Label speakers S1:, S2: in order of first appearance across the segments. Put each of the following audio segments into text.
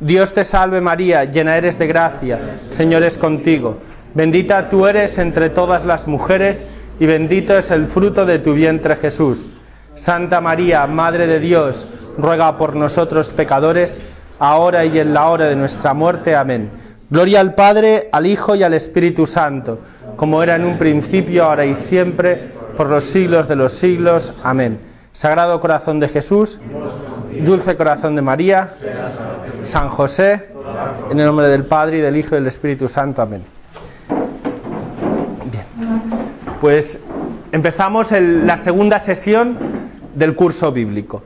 S1: Dios te salve María, llena eres de gracia, Señor es contigo. Bendita tú eres entre todas las mujeres y bendito es el fruto de tu vientre Jesús. Santa María, Madre de Dios, ruega por nosotros pecadores, ahora y en la hora de nuestra muerte. Amén. Gloria al Padre, al Hijo y al Espíritu Santo, como era en un principio, ahora y siempre, por los siglos de los siglos. Amén. Sagrado Corazón de Jesús. Dulce Corazón de María, San José, en el nombre del Padre y del Hijo y del Espíritu Santo. Amén. Bien, pues empezamos la segunda sesión del curso bíblico.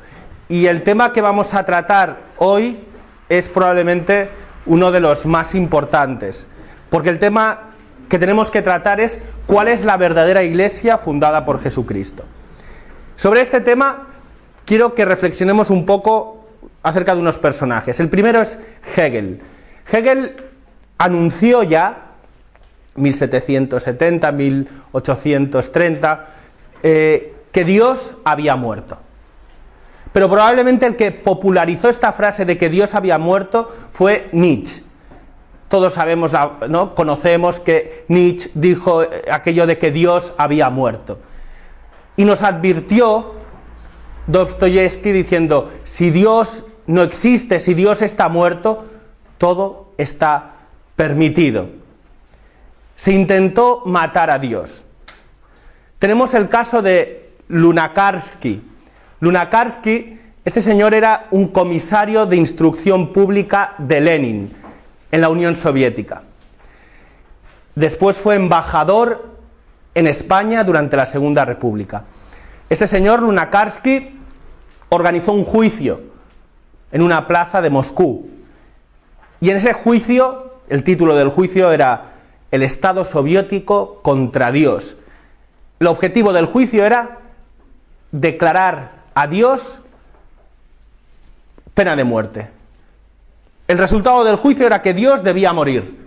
S1: Y el tema que vamos a tratar hoy es probablemente uno de los más importantes, porque el tema que tenemos que tratar es cuál es la verdadera iglesia fundada por Jesucristo. Sobre este tema quiero que reflexionemos un poco acerca de unos personajes. El primero es Hegel. Hegel anunció ya, 1770, 1830, eh, que Dios había muerto. Pero probablemente el que popularizó esta frase de que Dios había muerto fue Nietzsche. Todos sabemos, ¿no? conocemos que Nietzsche dijo eh, aquello de que Dios había muerto. Y nos advirtió Dostoyevsky diciendo, si Dios no existe, si Dios está muerto, todo está permitido. Se intentó matar a Dios. Tenemos el caso de Lunakarsky. Lunakarsky, este señor era un comisario de instrucción pública de Lenin en la Unión Soviética. Después fue embajador en España durante la Segunda República. Este señor Lunakarsky organizó un juicio en una plaza de Moscú. Y en ese juicio, el título del juicio era El Estado soviético contra Dios. El objetivo del juicio era declarar a Dios pena de muerte. El resultado del juicio era que Dios debía morir.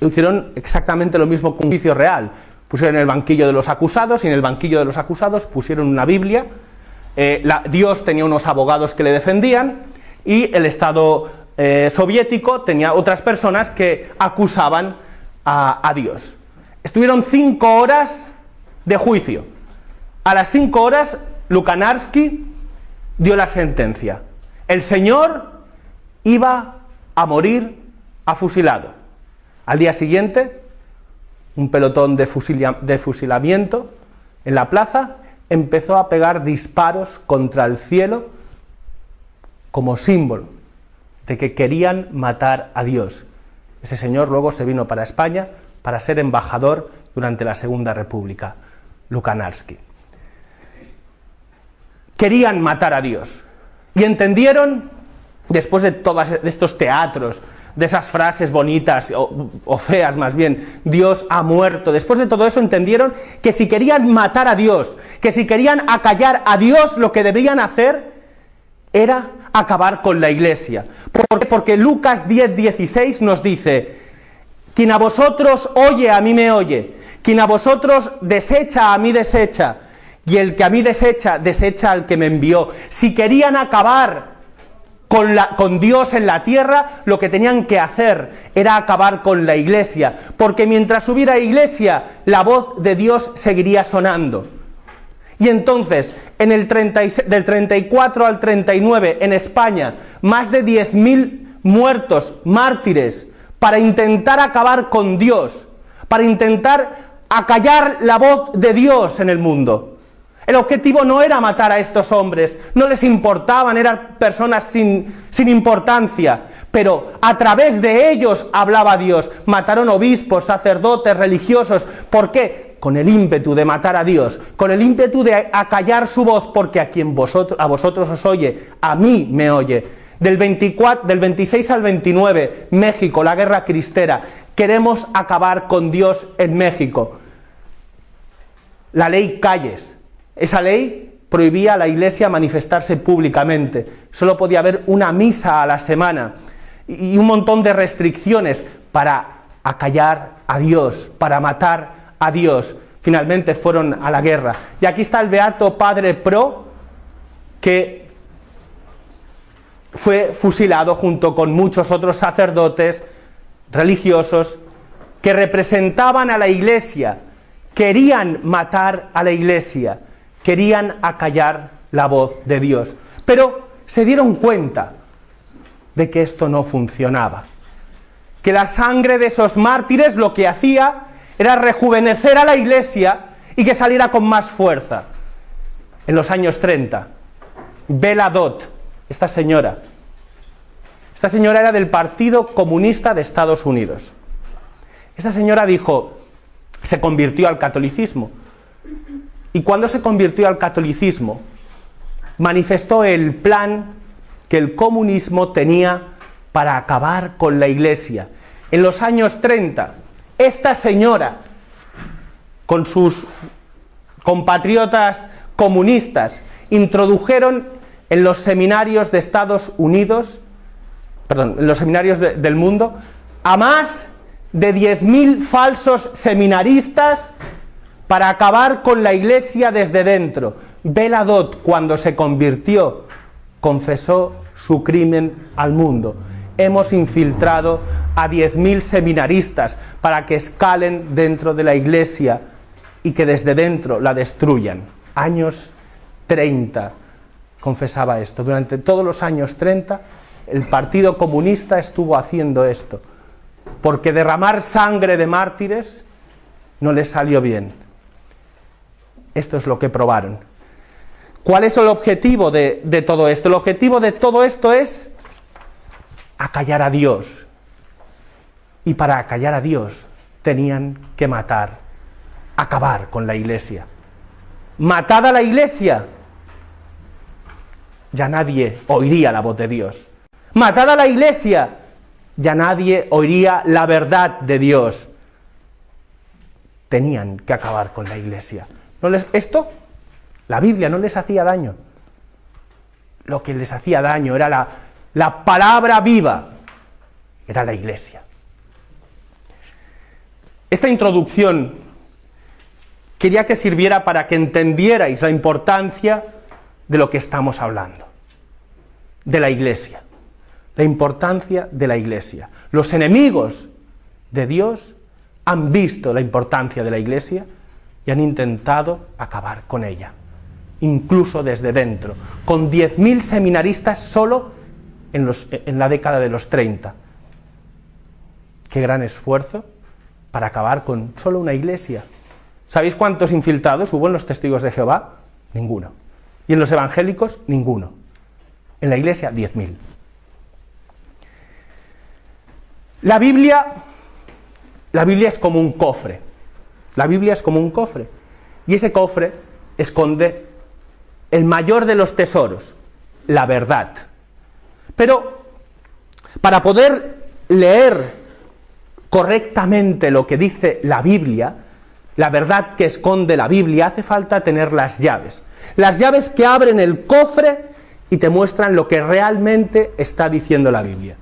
S1: hicieron exactamente lo mismo que un juicio real pusieron en el banquillo de los acusados y en el banquillo de los acusados pusieron una Biblia, eh, Dios tenía unos abogados que le defendían y el Estado eh, soviético tenía otras personas que acusaban a, Dios. Estuvieron cinco horas de juicio. A las cinco horas, Lukanarsky dio la sentencia. El señor iba a morir fusilado. Al día siguiente, un pelotón de, fusilamiento en la plaza, empezó a pegar disparos contra el cielo como símbolo de que querían matar a Dios. Ese señor luego se vino para España para ser embajador durante la Segunda República, Lukanarsky. Querían matar a Dios y entendieron después de todos e, estos teatros, de esas frases bonitas o, feas más bien, Dios ha muerto, después de todo eso entendieron que si querían matar a Dios, que si querían acallar a Dios, lo que debían hacer era acabar con la iglesia. ¿Por qué? Porque Lucas 10, 16 nos dice, quien a vosotros oye, a mí me oye, quien a vosotros desecha, a mí desecha, y el que a mí desecha, desecha al que me envió. Si querían acabar con, Dios en la tierra, lo que tenían que hacer era acabar con la iglesia, porque mientras hubiera iglesia, la voz de Dios seguiría sonando. Y entonces, en el del 34 al 39, en España, más de 10.000 muertos, mártires, para intentar acabar con Dios, para intentar acallar la voz de Dios en el mundo. El objetivo no era matar a estos hombres, no les importaban, eran personas sin, importancia, pero a través de ellos hablaba Dios. Mataron obispos, sacerdotes, religiosos. ¿Por qué? Con el ímpetu de matar a Dios, con el ímpetu de acallar su voz, porque a quien vosotros, a vosotros os oye, a mí me oye. Del, del 26 al 29, México, la guerra cristera. Queremos acabar con Dios en México. La ley Calles, esa ley prohibía a la iglesia manifestarse públicamente, solo podía haber una misa a la semana y un montón de restricciones para acallar a Dios, para matar a Dios. Finalmente fueron a la guerra. Y aquí está el beato padre Pro, que fue fusilado junto con muchos otros sacerdotes religiosos que representaban a la iglesia, querían matar a la iglesia querían acallar la voz de Dios, pero se dieron cuenta de que esto no funcionaba, que la sangre de esos mártires lo que hacía era rejuvenecer a la iglesia y que saliera con más fuerza. En los años 30, Bela Dot, esta señora, esta señora era del Partido Comunista de Estados Unidos. Esta señora dijo, se convirtió al catolicismo, y cuando se convirtió al catolicismo, manifestó el plan que el comunismo tenía para acabar con la Iglesia. En los años 30, esta señora, con sus compatriotas comunistas, introdujeron en los seminarios de Estados Unidos, perdón, en los seminarios del mundo, a más de 10.000 falsos seminaristas para acabar con la iglesia desde dentro. Beladot, cuando se convirtió, confesó su crimen al mundo. Hemos infiltrado a 10.000 seminaristas para que escalen dentro de la iglesia y que desde dentro la destruyan. Años 30 confesaba esto. Durante todos los años 30 el Partido Comunista estuvo haciendo esto, porque derramar sangre de mártires no le salió bien. Esto es lo que probaron. ¿Cuál es el objetivo de, todo esto? El objetivo de todo esto es acallar a Dios. Y para acallar a Dios tenían que matar, acabar con la iglesia. matada la iglesia. Ya nadie oiría la voz de Dios. matada la iglesia. Ya nadie oiría la verdad de Dios. Tenían que acabar con la iglesia esto, la Biblia no les hacía daño. Lo que les hacía daño era la palabra viva, era la iglesia. Esta introducción quería que sirviera para que entendierais la importancia de lo que estamos hablando, de la iglesia, la importancia de la iglesia. Los enemigos de Dios han visto la importancia de la iglesia y han intentado acabar con ella, incluso desde dentro, con 10.000 seminaristas solo en, la década de los 30. Qué gran esfuerzo para acabar con solo una iglesia. ¿Sabéis cuántos infiltrados hubo en los testigos de Jehová? Ninguno. Y en los evangélicos, ninguno. En la iglesia, 10.000. La Biblia, la Biblia es como un cofre. La Biblia es como un cofre. Y ese cofre esconde el mayor de los tesoros, la verdad. Pero para poder leer correctamente lo que dice la Biblia, la verdad que esconde la Biblia, hace falta tener las llaves. Las llaves que abren el cofre y te muestran lo que realmente está diciendo la Biblia.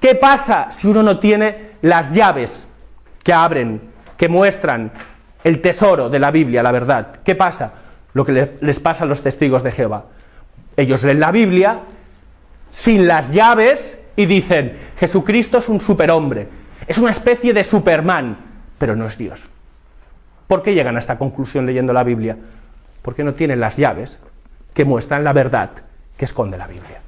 S1: ¿Qué pasa si uno no tiene las llaves que abren, que muestran el tesoro de la Biblia, la verdad. ¿Qué pasa? Lo que les pasa a los testigos de Jehová. Ellos leen la Biblia sin las llaves y dicen, Jesucristo es un superhombre, es una especie de Superman, pero no es Dios. ¿Por qué llegan a esta conclusión leyendo la Biblia? Porque no tienen las llaves que muestran la verdad que esconde la Biblia.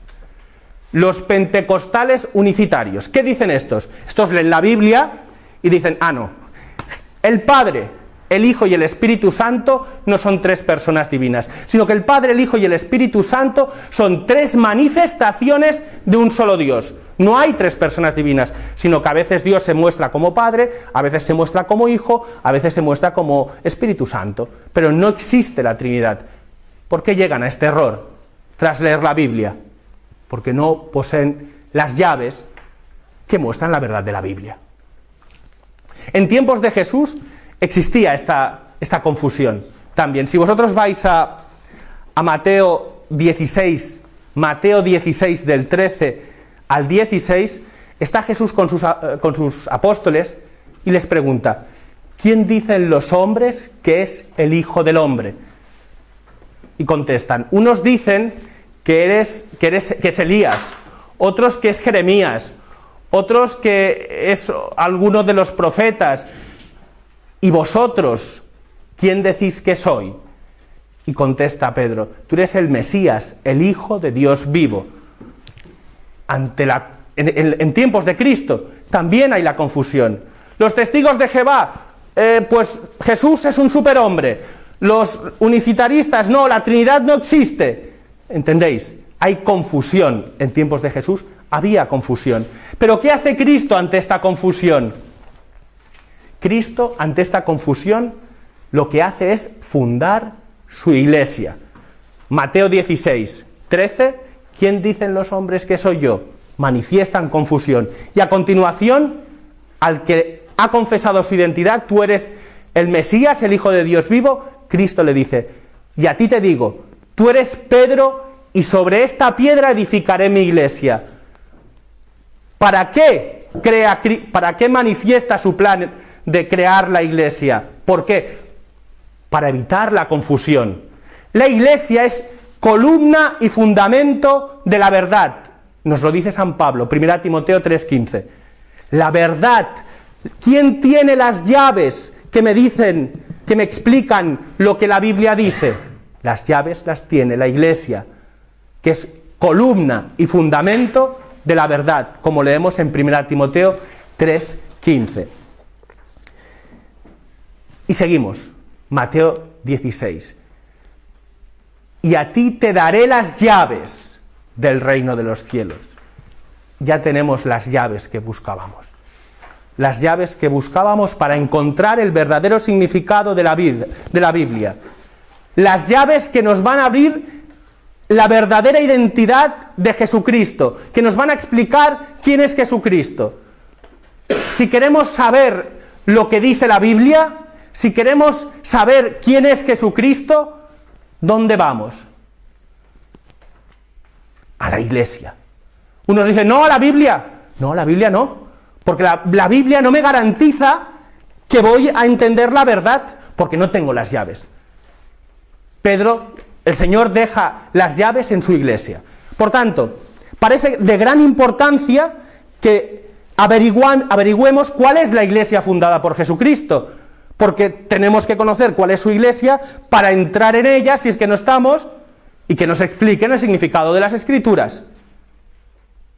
S1: Los pentecostales unicitarios, ¿qué dicen estos? Estos leen la Biblia y dicen, ah, no, el Padre, el Hijo y el Espíritu Santo no son tres personas divinas, sino que el Padre, el Hijo y el Espíritu Santo son tres manifestaciones de un solo Dios. No hay tres personas divinas, sino que a veces Dios se muestra como Padre, a veces se muestra como Hijo, a veces se muestra como Espíritu Santo. Pero no existe la Trinidad. ¿Por qué llegan a este error tras leer la Biblia? Porque no poseen las llaves que muestran la verdad de la Biblia. En tiempos de Jesús, existía esta, esta confusión también. Si vosotros vais a, Mateo 16, Mateo 16 del 13 al 16, está Jesús con sus, eh, con sus apóstoles y les pregunta, ¿quién dicen los hombres que es el Hijo del Hombre? Y contestan, unos dicen que, eres, que, eres, que es Elías, otros que es Jeremías, otros que es alguno de los profetas, ¿Y vosotros quién decís que soy? Y contesta Pedro, tú eres el Mesías, el Hijo de Dios vivo. Ante la, en, tiempos de Cristo también hay la confusión. Los testigos de Jehová, eh, pues Jesús es un superhombre. Los unicitaristas, no, la Trinidad no existe. ¿Entendéis? Hay confusión en tiempos de Jesús, había confusión. Pero ¿qué hace Cristo ante esta confusión? Cristo, ante esta confusión, lo que hace es fundar su iglesia. Mateo 16, 13, ¿quién dicen los hombres que soy yo? Manifiestan confusión. Y a continuación, al que ha confesado su identidad, tú eres el Mesías, el Hijo de Dios vivo, Cristo le dice, y a ti te digo, tú eres Pedro y sobre esta piedra edificaré mi iglesia. ¿Para qué, crea, para qué manifiesta su plan de crear la iglesia. ¿Por qué? Para evitar la confusión. La iglesia es columna y fundamento de la verdad. Nos lo dice San Pablo, 1 Timoteo 3:15. La verdad. ¿Quién tiene las llaves que me dicen, que me explican lo que la Biblia dice? Las llaves las tiene la iglesia, que es columna y fundamento de la verdad, como leemos en 1 Timoteo 3:15. Y seguimos. Mateo 16. Y a ti te daré las llaves del reino de los cielos. Ya tenemos las llaves que buscábamos. Las llaves que buscábamos para encontrar el verdadero significado de la, de la Biblia. Las llaves que nos van a abrir la verdadera identidad de Jesucristo, que nos van a explicar quién es Jesucristo. Si queremos saber lo que dice la Biblia, si queremos saber quién es Jesucristo, ¿dónde vamos? A la iglesia. Unos dicen, no, a la Biblia. No, la Biblia no. Porque la, Biblia no me garantiza que voy a entender la verdad, porque no tengo las llaves. Pedro, el Señor deja las llaves en su iglesia. Por tanto, parece de gran importancia que averigüemos cuál es la iglesia fundada por Jesucristo, porque tenemos que conocer cuál es su iglesia para entrar en ella si es que no estamos y que nos expliquen el significado de las escrituras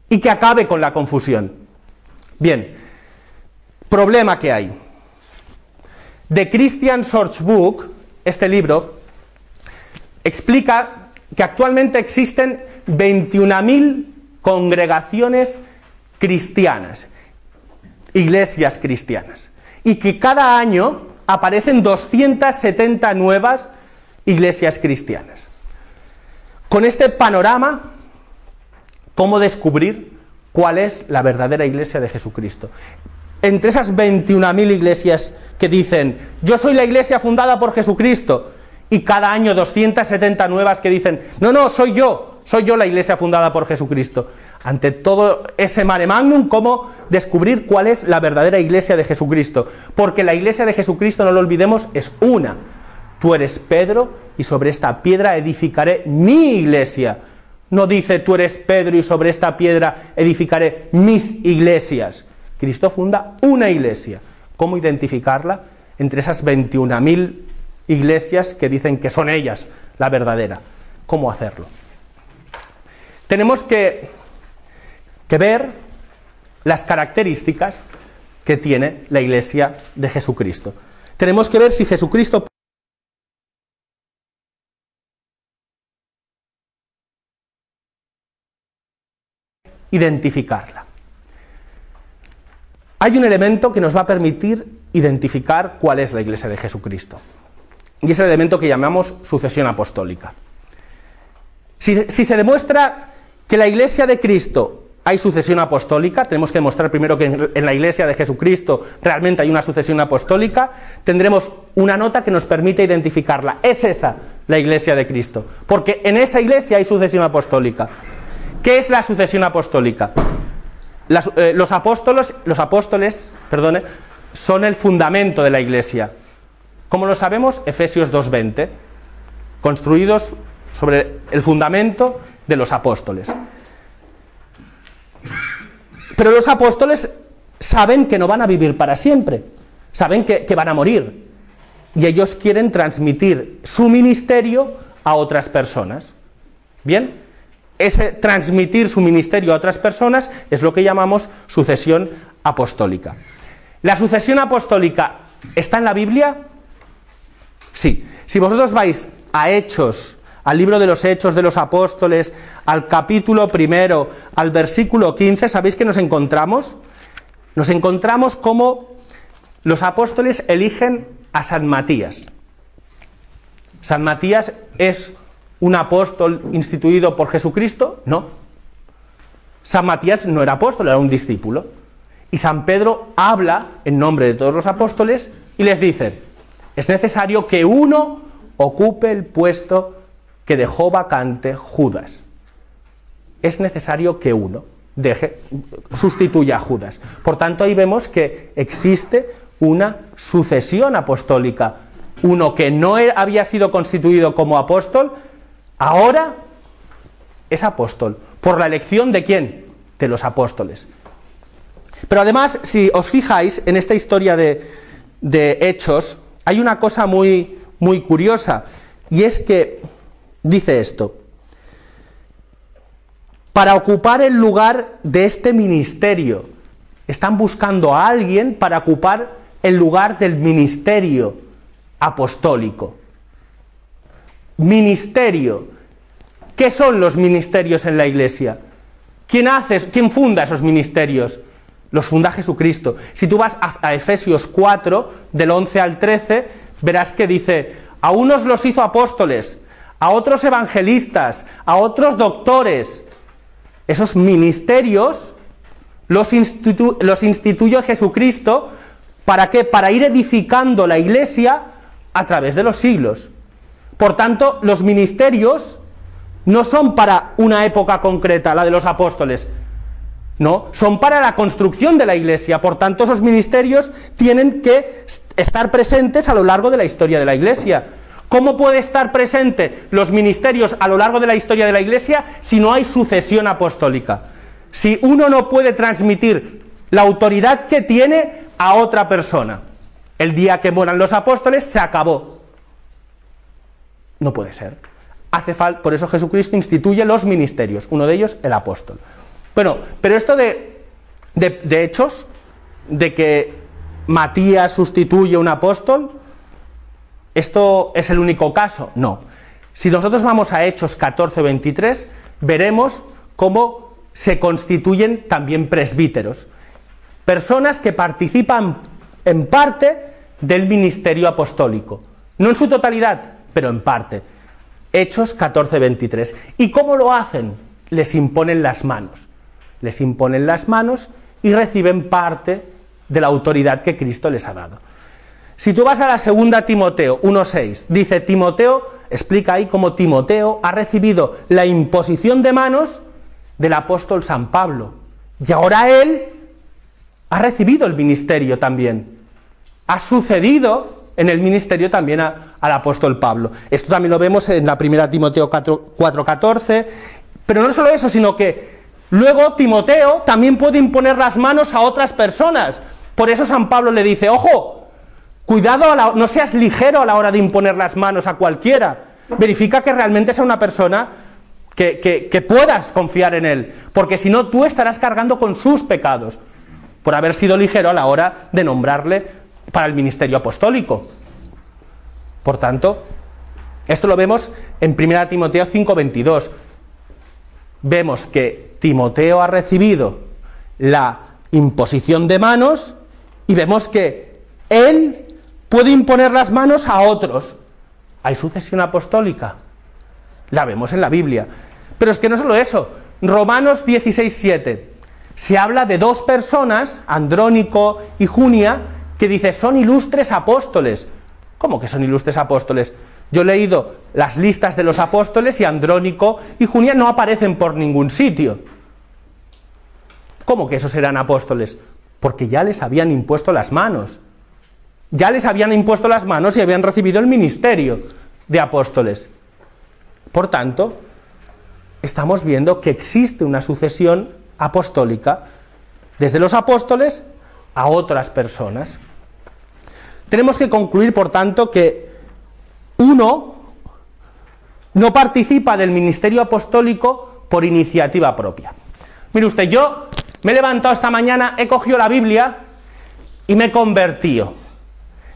S1: y que acabe con la confusión. Bien, problema que hay. ...de Christian Search Book, este libro, explica que actualmente existen 21.000 congregaciones cristianas, iglesias cristianas, y que cada año aparecen 270 nuevas iglesias cristianas. Con este panorama, ¿cómo descubrir cuál es la verdadera iglesia de Jesucristo? Entre esas 21.000 iglesias que dicen, yo soy la iglesia fundada por Jesucristo, y cada año 270 nuevas que dicen, no, no, soy yo, soy yo la iglesia fundada por Jesucristo ante todo ese mare magnum, cómo descubrir cuál es la verdadera iglesia de Jesucristo. Porque la iglesia de Jesucristo, no lo olvidemos, es una. Tú eres Pedro y sobre esta piedra edificaré mi iglesia. No dice tú eres Pedro y sobre esta piedra edificaré mis iglesias. Cristo funda una iglesia. ¿Cómo identificarla entre esas 21.000 iglesias que dicen que son ellas la verdadera? ¿Cómo hacerlo? Tenemos que que ver las características que tiene la iglesia de Jesucristo. Tenemos que ver si Jesucristo identificarla. Hay un elemento que nos va a permitir identificar cuál es la iglesia de Jesucristo. Y es el elemento que llamamos sucesión apostólica. Si, si se demuestra que la iglesia de Cristo hay sucesión apostólica, tenemos que demostrar primero que en la iglesia de Jesucristo realmente hay una sucesión apostólica, tendremos una nota que nos permite identificarla. Es esa la iglesia de Cristo, porque en esa iglesia hay sucesión apostólica. ¿Qué es la sucesión apostólica? Eh, los apóstoles, los apóstoles son el fundamento de la iglesia. Como lo sabemos, Efesios 2.20, construidos sobre el fundamento de los apóstoles. Pero los apóstoles saben que no van a vivir para siempre, saben que, van a morir. Y ellos quieren transmitir su ministerio a otras personas. ¿Bien? Ese transmitir su ministerio a otras personas es lo que llamamos sucesión apostólica. ¿La sucesión apostólica está en la Biblia? Sí. Si vosotros vais a Hechos al libro de los Hechos de los Apóstoles, al capítulo primero, al versículo 15, ¿sabéis que nos encontramos? Nos encontramos como los apóstoles eligen a San Matías. ¿San Matías es un apóstol instituido por Jesucristo? No. San Matías no era apóstol, era un discípulo. Y San Pedro habla en nombre de todos los apóstoles y les dice, es necesario que uno ocupe el puesto que dejó vacante Judas. Es necesario que uno deje, sustituya a Judas. Por tanto, ahí vemos que existe una sucesión apostólica. Uno que no había sido constituido como apóstol, ahora es apóstol. ¿Por la elección de quién? De los apóstoles. Pero además, si os fijáis en esta historia de, de hechos, hay una cosa muy, muy curiosa, y es que dice esto, para ocupar el lugar de este ministerio, están buscando a alguien para ocupar el lugar del ministerio apostólico. Ministerio. ¿Qué son los ministerios en la iglesia? ¿Quién hace, quién funda esos ministerios? Los funda Jesucristo. Si tú vas a, a, Efesios 4, del 11 al 13, verás que dice, a unos los hizo apóstoles, a otros evangelistas, a otros doctores. Esos ministerios los, instituye instituyó Jesucristo. ¿Para qué? Para ir edificando la iglesia a través de los siglos. Por tanto, los ministerios no son para una época concreta, la de los apóstoles. No, son para la construcción de la iglesia. Por tanto, esos ministerios tienen que estar presentes a lo largo de la historia de la iglesia. ¿Cómo puede estar presente los ministerios a lo largo de la historia de la Iglesia si no hay sucesión apostólica? Si uno no puede transmitir la autoridad que tiene a otra persona. El día que mueran los apóstoles se acabó. No puede ser. Hace falta, por eso Jesucristo instituye los ministerios, uno de ellos el apóstol. Bueno, pero esto de, de hechos, de que Matías sustituye a un apóstol, ¿Esto es el único caso? No. Si nosotros vamos a Hechos 14 23, veremos cómo se constituyen también presbíteros, personas que participan en parte del ministerio apostólico, no en su totalidad, pero en parte. Hechos 14 23. ¿Y cómo lo hacen? Les imponen las manos. Les imponen las manos y reciben parte de la autoridad que Cristo les ha dado. Si tú vas a la segunda Timoteo 1.6, dice Timoteo, explica ahí cómo Timoteo ha recibido la imposición de manos del apóstol San Pablo. Y ahora él ha recibido el ministerio también. Ha sucedido en el ministerio también al apóstol Pablo. Esto también lo vemos en la primera Timoteo 4.14. Pero no solo eso, sino que luego Timoteo también puede imponer las manos a otras personas. Por eso San Pablo le dice, ojo, Cuidado, no seas ligero a la hora de imponer las manos a cualquiera. Verifica que realmente sea una persona que, que puedas confiar en él, porque si no tú estarás cargando con sus pecados por haber sido ligero a la hora de nombrarle para el ministerio apostólico. Por tanto, esto lo vemos en 1 Timoteo 5:22. Vemos que Timoteo ha recibido la imposición de manos y vemos que él puede imponer las manos a otros. Hay sucesión apostólica. La vemos en la Biblia. Pero es que no solo eso. Romanos 16, 7. Se habla de dos personas, Andrónico y Junia, que dice son ilustres apóstoles. ¿Cómo que son ilustres apóstoles? Yo he leído las listas de los apóstoles y Andrónico y Junia no aparecen por ningún sitio. ¿Cómo que esos eran apóstoles? Porque ya les habían impuesto las manos. Ya les habían impuesto las manos y habían recibido el ministerio de apóstoles. Por tanto, estamos viendo que existe una sucesión apostólica desde los apóstoles a otras personas. Tenemos que concluir, por tanto, que uno no participa del ministerio apostólico por iniciativa propia. Mire usted, yo me he levantado esta mañana, he cogido la Biblia y me he convertido.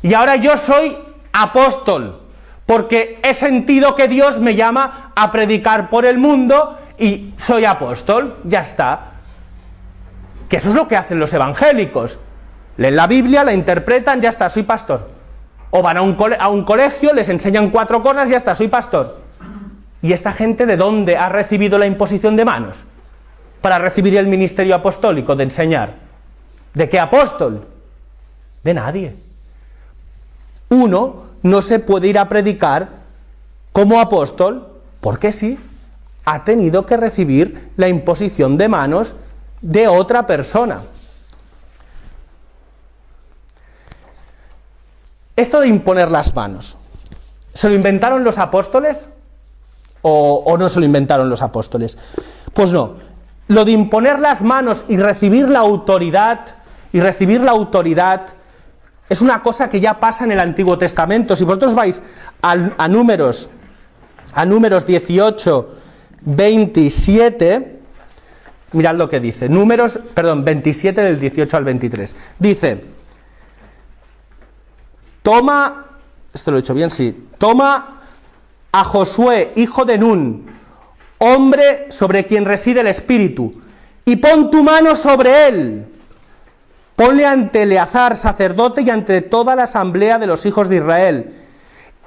S1: Y ahora yo soy apóstol, porque he sentido que Dios me llama a predicar por el mundo y soy apóstol, ya está. Que eso es lo que hacen los evangélicos. Leen la Biblia, la interpretan, ya está, soy pastor. O van a un, colegio, les enseñan cuatro cosas, ya está, soy pastor. ¿Y esta gente de dónde ha recibido la imposición de manos? Para recibir el ministerio apostólico de enseñar. ¿De qué apóstol? De nadie uno no se puede ir a predicar como apóstol, porque sí, ha tenido que recibir la imposición de manos de otra persona. Esto de imponer las manos, ¿se lo inventaron los apóstoles o, no se lo inventaron los apóstoles? Pues no, lo de imponer las manos y recibir la autoridad, y recibir la autoridad es una cosa que ya pasa en el Antiguo Testamento. Si vosotros vais a, números, a números 18, 27, mirad lo que dice. Números, perdón, 27 del 18 al 23. Dice, toma, esto lo he hecho bien, sí, toma a Josué, hijo de Nun, hombre sobre quien reside el Espíritu, y pon tu mano sobre él Ponle ante Eleazar, sacerdote, y ante toda la asamblea de los hijos de Israel,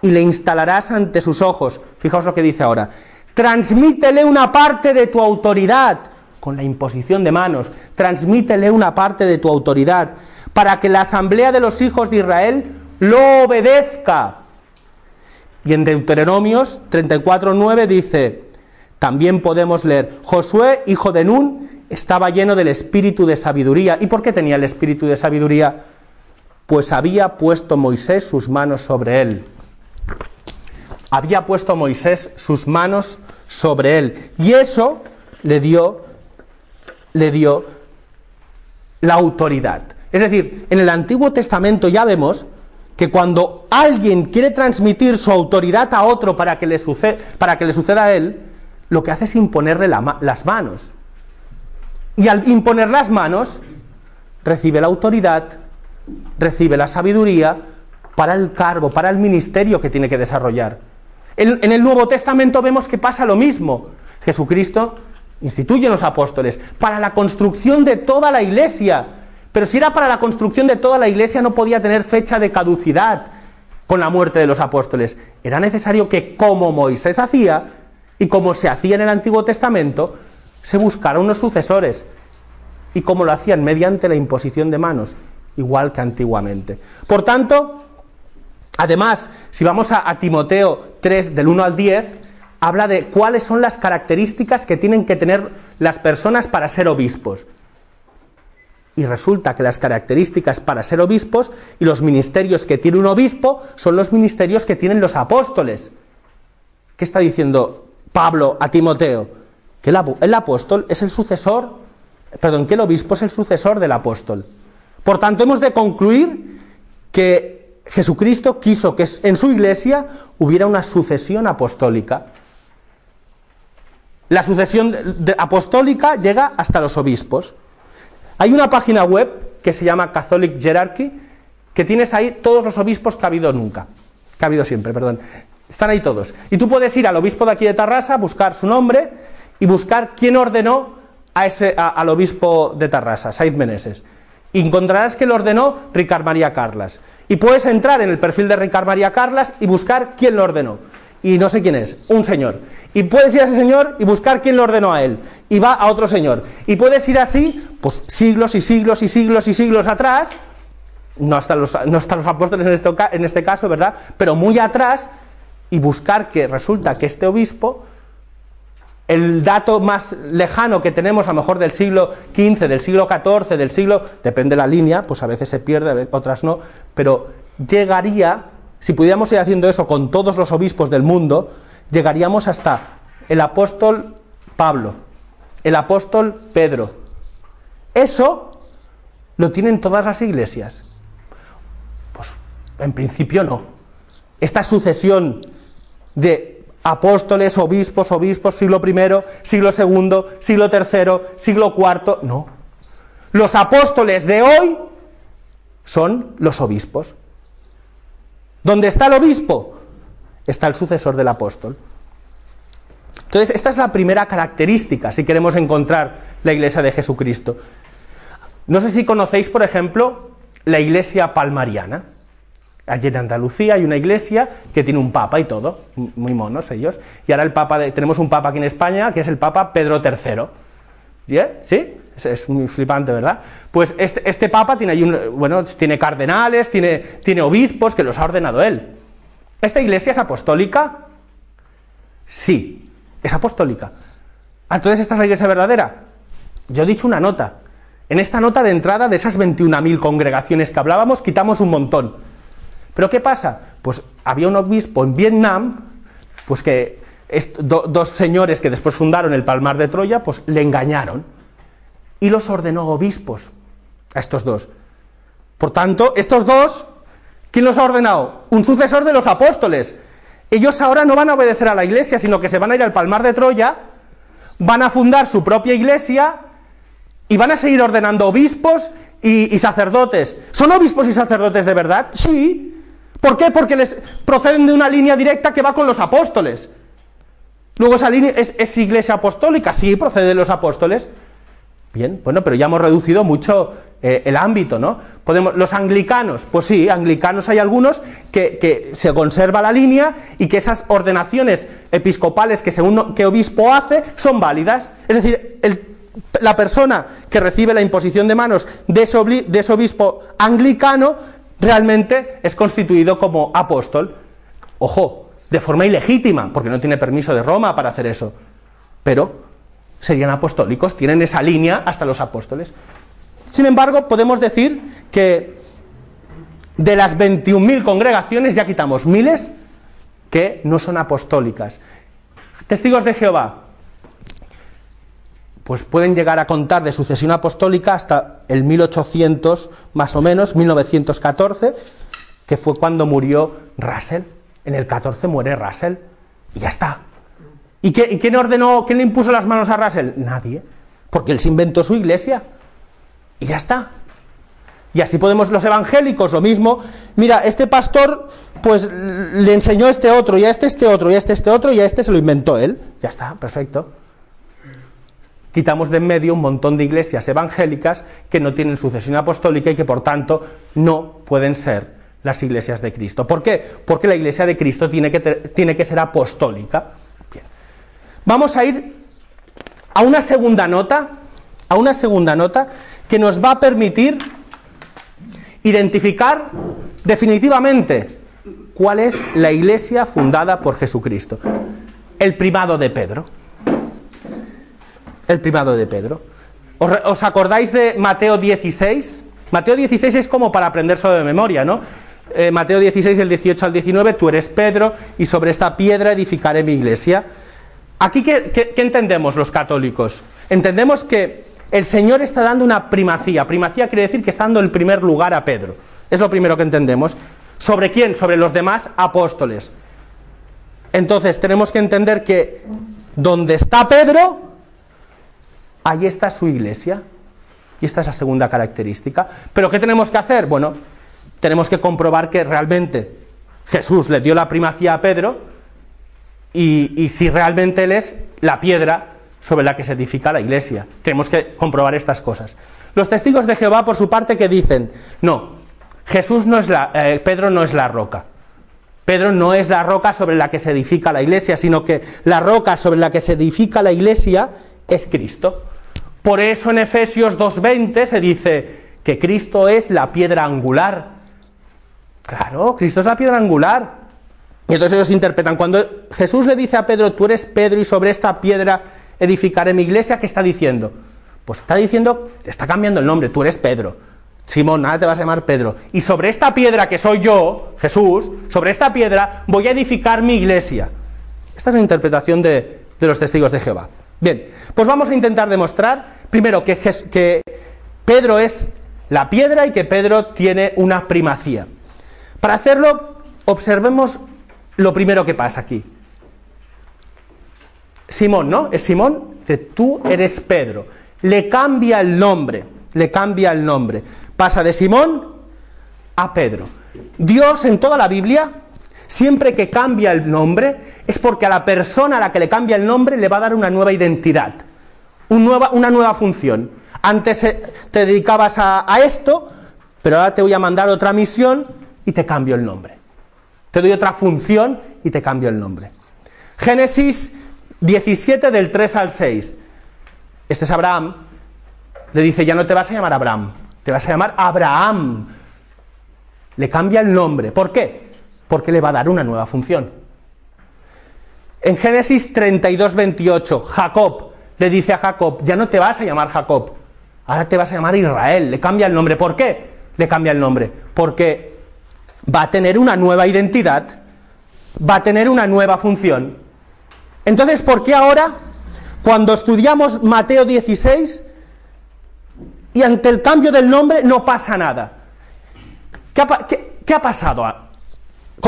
S1: y le instalarás ante sus ojos. Fijaos lo que dice ahora. Transmítele una parte de tu autoridad, con la imposición de manos, transmítele una parte de tu autoridad, para que la asamblea de los hijos de Israel lo obedezca. Y en Deuteronomios 34.9 dice, también podemos leer, Josué, hijo de Nun, estaba lleno del espíritu de sabiduría. ¿Y por qué tenía el espíritu de sabiduría? Pues había puesto Moisés sus manos sobre él. Había puesto Moisés sus manos sobre él. Y eso le dio, le dio la autoridad. Es decir, en el Antiguo Testamento ya vemos que cuando alguien quiere transmitir su autoridad a otro para que le, suceda, para que le suceda a él, lo que hace es imponerle las manos. Y al imponer las manos, recibe la autoridad, recibe la sabiduría para el cargo, para el ministerio que tiene que desarrollar. En, el Nuevo Testamento vemos que pasa lo mismo. Jesucristo instituye los apóstoles para la construcción de toda la iglesia. Pero si era para la construcción de toda la iglesia no podía tener fecha de caducidad con la muerte de los apóstoles. Era necesario que como Moisés hacía y como se hacía en el Antiguo Testamento, se buscaron unos sucesores. Y como lo hacían mediante la imposición de manos, igual que antiguamente. Por tanto, además, si vamos a, a Timoteo 3, del 1 al 10, habla de cuáles son las características que tienen que tener las personas para ser obispos. Y resulta que las características para ser obispos y los ministerios que tiene un obispo son los ministerios que tienen los apóstoles. ¿Qué está diciendo Pablo a Timoteo? el, apóstol es el sucesor, perdón, que el obispo es el sucesor del apóstol. Por tanto, hemos de concluir que Jesucristo quiso que en su iglesia hubiera una sucesión apostólica. La sucesión apostólica llega hasta los obispos. Hay una página web que se llama Catholic Hierarchy, que tienes ahí todos los obispos que ha habido nunca, que ha habido siempre, perdón. Están ahí todos. Y tú puedes ir al obispo de aquí de Tarrasa, buscar su nombre y buscar quién ordenó a ese, al obispo de Tarrasa, Saiz Meneses. Y encontrarás que lo ordenó Ricard María Carlas. Y puedes entrar en el perfil de Ricard María Carlas y buscar quién lo ordenó. Y no sé quién es, un señor. Y puedes ir a ese señor y buscar quién lo ordenó a él. Y va a otro señor. Y puedes ir así, pues siglos y siglos y siglos y siglos atrás. No hasta los, no hasta los apóstoles en este caso, ¿verdad? Pero muy atrás. Y buscar que resulta que este obispo el dato más lejano que tenemos, a lo mejor del siglo XV, del siglo XIV, del siglo, depende la línea, pues a veces se pierde, otras no, pero llegaría, si pudiéramos ir haciendo eso con todos los obispos del mundo, llegaríamos hasta el apóstol Pablo, el apóstol Pedro. Eso lo tienen todas las iglesias. Pues en principio no. Esta sucesión de apóstoles, obispos, obispos, siglo I, siglo II, siglo III, siglo IV. No. Los apóstoles de hoy son los obispos. ¿Dónde está el obispo? Está el sucesor del apóstol. Entonces, esta es la primera característica si queremos encontrar la iglesia de Jesucristo. No sé si conocéis, por ejemplo, la iglesia palmariana. Allí en Andalucía hay una iglesia que tiene un papa y todo, muy monos ellos. Y ahora el papa tenemos un papa aquí en España, que es el papa Pedro III. ¿Sí? ¿Sí? Es, muy flipante, ¿verdad? Pues este, este papa tiene, bueno, tiene cardenales, tiene, tiene obispos, que los ha ordenado él. ¿Esta iglesia es apostólica? Sí, es apostólica. Ah, entonces, ¿esta es la iglesia verdadera? Yo he dicho una nota. En esta nota de entrada de esas 21.000 congregaciones que hablábamos, quitamos un montón. Pero ¿qué pasa? Pues había un obispo en Vietnam, pues que dos señores que después fundaron el Palmar de Troya, pues le engañaron y los ordenó obispos a estos dos. Por tanto, estos dos, ¿quién los ha ordenado? Un sucesor de los apóstoles. Ellos ahora no van a obedecer a la iglesia, sino que se van a ir al Palmar de Troya, van a fundar su propia iglesia y van a seguir ordenando obispos y sacerdotes. ¿Son obispos y sacerdotes de verdad? Sí, ¿Por qué? Porque les proceden de una línea directa que va con los apóstoles. Luego esa línea es, iglesia apostólica, sí, procede de los apóstoles. Bien, bueno, pero ya hemos reducido mucho eh, el ámbito, ¿no? Podemos, los anglicanos, pues sí, anglicanos hay algunos que, se conserva la línea y que esas ordenaciones episcopales que según que obispo hace son válidas. Es decir, la persona que recibe la imposición de manos de ese obispo anglicano realmente es constituido como apóstol. Ojo, de forma ilegítima, porque no tiene permiso de Roma para hacer eso. Pero serían apostólicos, tienen esa línea hasta los apóstoles. Sin embargo, podemos decir que de las 21.000 congregaciones ya quitamos miles que no son apostólicas. Testigos de Jehová, pues pueden llegar a contar de sucesión apostólica hasta el 1800 más o menos, 1914, que fue cuando murió Russell. En el 14 muere Russell y ya está. ¿Y, qué, quién ordenó, quién le impuso las manos a Russell? Nadie, porque él se inventó su iglesia y ya está. Y así podemos los evangélicos, lo mismo. Mira, este pastor, pues le enseñó este otro, y a este este otro, y a este este otro, y a este se lo inventó él. Ya está, perfecto quitamos de en medio un montón de iglesias evangélicas que no tienen sucesión apostólica y que por tanto no pueden ser las iglesias de Cristo. ¿Por qué? Porque la iglesia de Cristo tiene que, ser apostólica. Vamos a ir a una segunda nota, a una segunda nota que nos va a permitir identificar definitivamente cuál es la iglesia fundada por Jesucristo. El privado de Pedro el primado de Pedro. ¿Os, acordáis de Mateo 16? Mateo 16 es como para aprender sobre memoria, ¿no? Eh, Mateo 16, del 18 al 19, tú eres Pedro y sobre esta piedra edificaré mi iglesia. Aquí, ¿qué, entendemos los católicos? Entendemos que el Señor está dando una primacía. Primacía quiere decir que está dando el primer lugar a Pedro. Es lo primero que entendemos. ¿Sobre quién? Sobre los demás apóstoles. Entonces tenemos que entender que donde está Pedro, Ahí está su iglesia. Y esta es la segunda característica. Pero ¿qué tenemos que hacer? Bueno, tenemos que comprobar que realmente Jesús le dio la primacía a Pedro y, si realmente Él es la piedra sobre la que se edifica la iglesia. Tenemos que comprobar estas cosas. Los testigos de Jehová, por su parte, que dicen, no, Jesús no es la, eh, Pedro no es la roca. Pedro no es la roca sobre la que se edifica la iglesia, sino que la roca sobre la que se edifica la iglesia es Cristo. Por eso en Efesios 2.20 se dice que Cristo es la piedra angular. Claro, Cristo es la piedra angular. Y entonces ellos interpretan, cuando Jesús le dice a Pedro, tú eres Pedro y sobre esta piedra edificaré mi iglesia, ¿qué está diciendo? Pues está diciendo, está cambiando el nombre, tú eres Pedro. Simón, nada te vas a llamar Pedro. Y sobre esta piedra que soy yo, Jesús, sobre esta piedra voy a edificar mi iglesia. Esta es la interpretación de, de los testigos de Jehová. Bien, pues vamos a intentar demostrar primero, que, Pedro es la piedra y que Pedro tiene una primacía. Para hacerlo, observemos lo primero que pasa aquí. Simón, ¿no? Es Simón, dice, tú eres Pedro. Le cambia el nombre, le cambia el nombre. Pasa de Simón a Pedro. Dios en toda la Biblia, siempre que cambia el nombre, es porque a la persona a la que le cambia el nombre le va a dar una nueva identidad una nueva función. Antes eh, te dedicabas a, a esto, pero ahora te voy a mandar otra misión y te cambio el nombre. Te doy otra función y te cambio el nombre. Génesis 17 del 3 al 6. Este es Abraham. Le dice, ya no te vas a llamar Abraham, te vas a llamar Abraham. Le cambia el nombre. ¿Por qué? Porque le va a dar una nueva función. En Génesis 32, 28, Jacob, le dice a Jacob, ya no te vas a llamar Jacob, ahora te vas a llamar Israel, le cambia el nombre. ¿Por qué? Le cambia el nombre. Porque va a tener una nueva identidad, va a tener una nueva función. Entonces, ¿por qué ahora, cuando estudiamos Mateo 16, y ante el cambio del nombre no pasa nada? ¿Qué ha, qué ha pasado?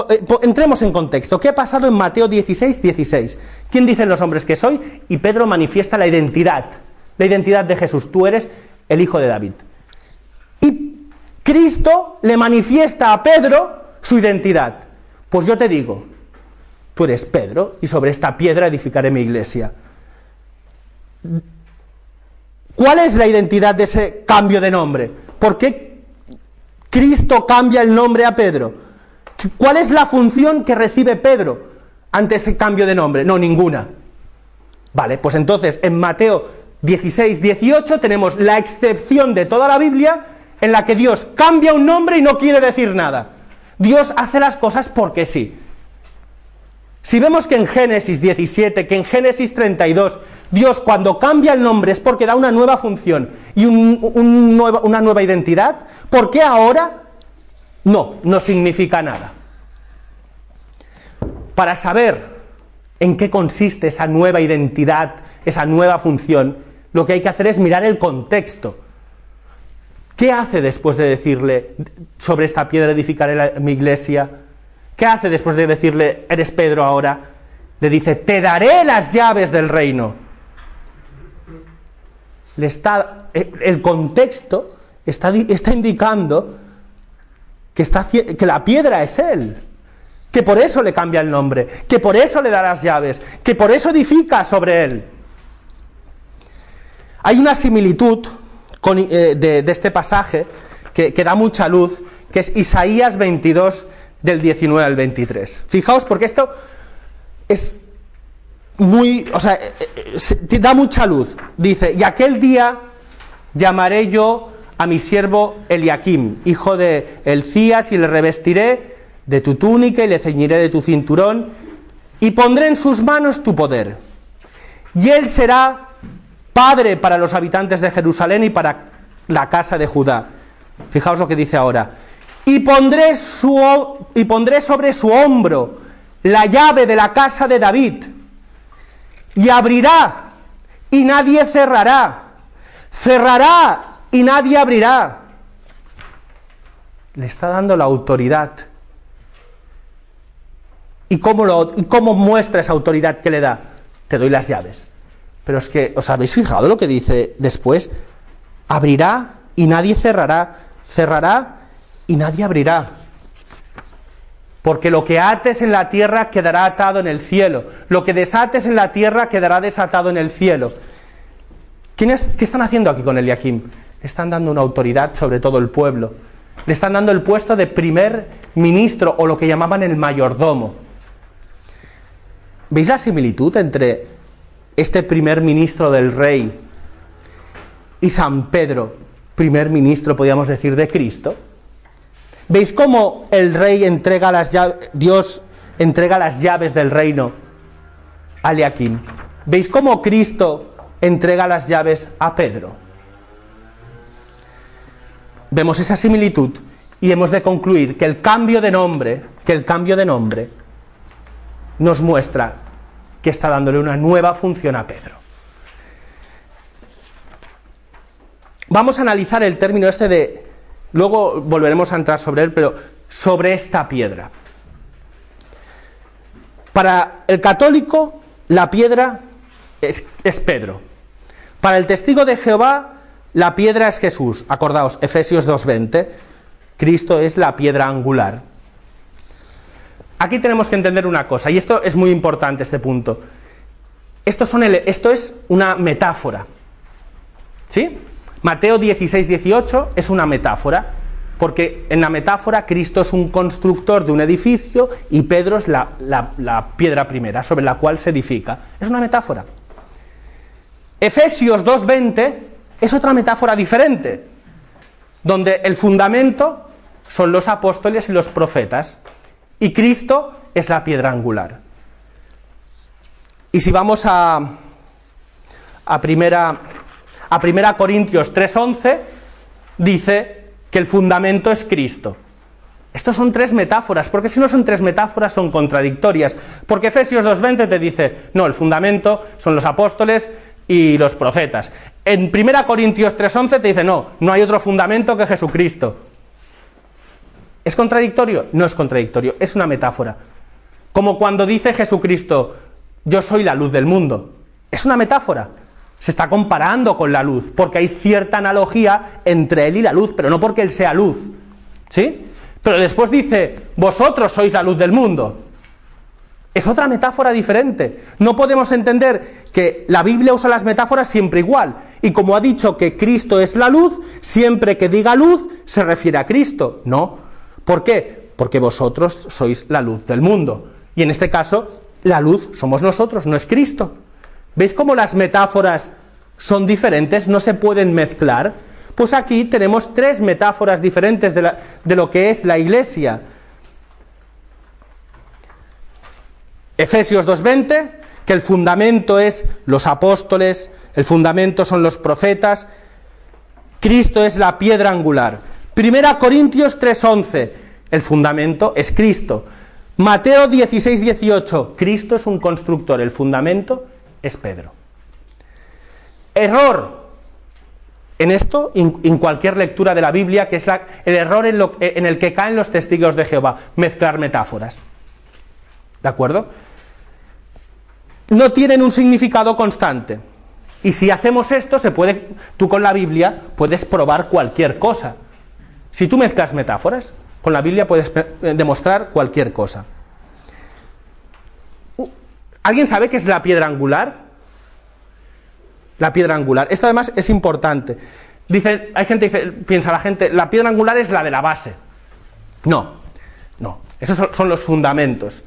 S1: Eh, entremos en contexto. ¿Qué ha pasado en Mateo 16, 16? ¿Quién dicen los hombres que soy? Y Pedro manifiesta la identidad, la identidad de Jesús. Tú eres el hijo de David. Y Cristo le manifiesta a Pedro su identidad. Pues yo te digo, tú eres Pedro y sobre esta piedra edificaré mi iglesia. ¿Cuál es la identidad de ese cambio de nombre? ¿Por qué Cristo cambia el nombre a Pedro? ¿Cuál es la función que recibe Pedro ante ese cambio de nombre? No, ninguna. Vale, pues entonces en Mateo 16, 18 tenemos la excepción de toda la Biblia en la que Dios cambia un nombre y no quiere decir nada. Dios hace las cosas porque sí. Si vemos que en Génesis 17, que en Génesis 32, Dios cuando cambia el nombre es porque da una nueva función y una nueva identidad, ¿por qué ahora no, no significa nada. Para saber en qué consiste esa nueva identidad, esa nueva función, lo que hay que hacer es mirar el contexto. ¿Qué hace después de decirle, sobre esta piedra edificaré mi iglesia? ¿Qué hace después de decirle, eres Pedro ahora? Le dice, te daré las llaves del reino. Eh, el contexto está indicando que, la piedra es Él, que por eso le cambia el nombre, que por eso le da las llaves, que por eso edifica sobre Él. Hay una similitud eh, de, este pasaje que, que da mucha luz, que es Isaías 22 del 19 al 23. Fijaos, porque esto es muy, o sea, eh, eh, da mucha luz. Dice, y aquel día llamaré yo a mi siervo Eliakim, hijo de Elcías, y le revestiré de tu túnica y le ceñiré de tu cinturón, y pondré en sus manos tu poder. Y él será padre para los habitantes de Jerusalén y para la casa de Judá. Fijaos lo que dice ahora. Y pondré, su, y pondré sobre su hombro la llave de la casa de David, y abrirá, y nadie cerrará. Cerrará y nadie abrirá. Le está dando la autoridad. ¿Y cómo, lo, ¿Y cómo muestra esa autoridad que le da? Te doy las llaves. Pero es que, ¿os habéis fijado lo que dice después? Abrirá y nadie cerrará. Cerrará y nadie abrirá. Porque lo que ates en la tierra quedará atado en el cielo. Lo que desates en la tierra quedará desatado en el cielo. ¿Qué están haciendo aquí con Eliakim? le están dando una autoridad sobre todo el pueblo. Le están dando el puesto de primer ministro o lo que llamaban el mayordomo. ¿Veis la similitud entre este primer ministro del rey y San Pedro, primer ministro, podríamos decir, de Cristo? ¿Veis cómo el rey entrega las llaves, Dios entrega las llaves del reino a Leaquín? ¿Veis cómo Cristo entrega las llaves a Pedro? vemos esa similitud y hemos de concluir que el cambio de nombre, que el cambio de nombre nos muestra que está dándole una nueva función a Pedro. Vamos a analizar el término este de, luego volveremos a entrar sobre él, pero sobre esta piedra. Para el católico, la piedra es, es Pedro. Para el testigo de Jehová, la piedra es Jesús, acordaos, Efesios 2.20, Cristo es la piedra angular. Aquí tenemos que entender una cosa, y esto es muy importante, este punto. Esto, son esto es una metáfora. ¿Sí? Mateo 16.18 es una metáfora, porque en la metáfora Cristo es un constructor de un edificio y Pedro es la, la piedra primera sobre la cual se edifica. Es una metáfora. Efesios 2.20 es otra metáfora diferente, donde el fundamento son los apóstoles y los profetas, y Cristo es la piedra angular. Y si vamos a, a primera, a primera Corintios 3:11, dice que el fundamento es Cristo. Estos son tres metáforas, porque si no son tres metáforas son contradictorias, porque Efesios 2.20 te dice, no, el fundamento son los apóstoles y los profetas. En 1 Corintios 3:11 te dice, no, no hay otro fundamento que Jesucristo. ¿Es contradictorio? No es contradictorio, es una metáfora. Como cuando dice Jesucristo, yo soy la luz del mundo. Es una metáfora. Se está comparando con la luz, porque hay cierta analogía entre él y la luz, pero no porque él sea luz. ¿Sí? Pero después dice, vosotros sois la luz del mundo. Es otra metáfora diferente. No podemos entender que la Biblia usa las metáforas siempre igual. Y como ha dicho que Cristo es la luz, siempre que diga luz se refiere a Cristo. No. ¿Por qué? Porque vosotros sois la luz del mundo. Y en este caso, la luz somos nosotros, no es Cristo. ¿Veis cómo las metáforas son diferentes? No se pueden mezclar. Pues aquí tenemos tres metáforas diferentes de, de lo que es la iglesia Efesios 2.20, que el fundamento es los apóstoles, el fundamento son los profetas, Cristo es la piedra angular. Primera Corintios 3.11, el fundamento es Cristo. Mateo 16.18, Cristo es un constructor, el fundamento es Pedro. Error en esto, en cualquier lectura de la Biblia, que es el error en el que caen los testigos de Jehová, mezclar metáforas. ¿De acuerdo? no tienen un significado constante. Y si hacemos esto, se puede, tú con la Biblia puedes probar cualquier cosa. Si tú mezclas metáforas, con la Biblia puedes eh, demostrar cualquier cosa. ¿Alguien sabe qué es la piedra angular? La piedra angular. Esto además es importante. Dice, hay gente que piensa la gente, la piedra angular es la de la base. No, no. Esos son los fundamentos.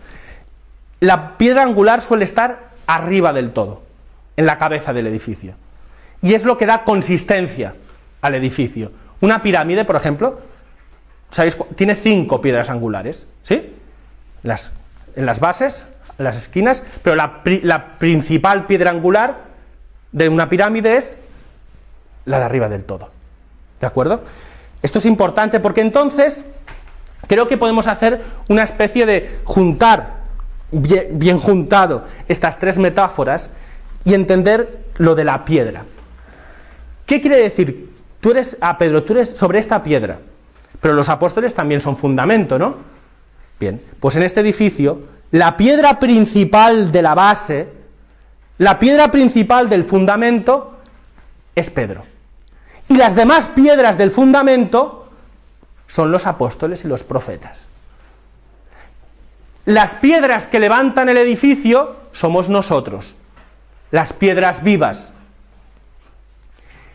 S1: La piedra angular suele estar arriba del todo, en la cabeza del edificio. Y es lo que da consistencia al edificio. Una pirámide, por ejemplo, ¿sabéis? Tiene cinco piedras angulares, ¿sí? Las, en las bases, en las esquinas, pero la, la principal piedra angular de una pirámide es la de arriba del todo. ¿De acuerdo? Esto es importante porque entonces creo que podemos hacer una especie de juntar bien, juntado estas tres metáforas y entender lo de la piedra. ¿Qué quiere decir? Tú eres, a ah, Pedro, tú eres sobre esta piedra, pero los apóstoles también son fundamento, ¿no? Bien, pues en este edificio, la piedra principal de la base, la piedra principal del fundamento es Pedro. Y las demás piedras del fundamento son los apóstoles y los profetas. Las piedras que levantan el edificio somos nosotros, las piedras vivas.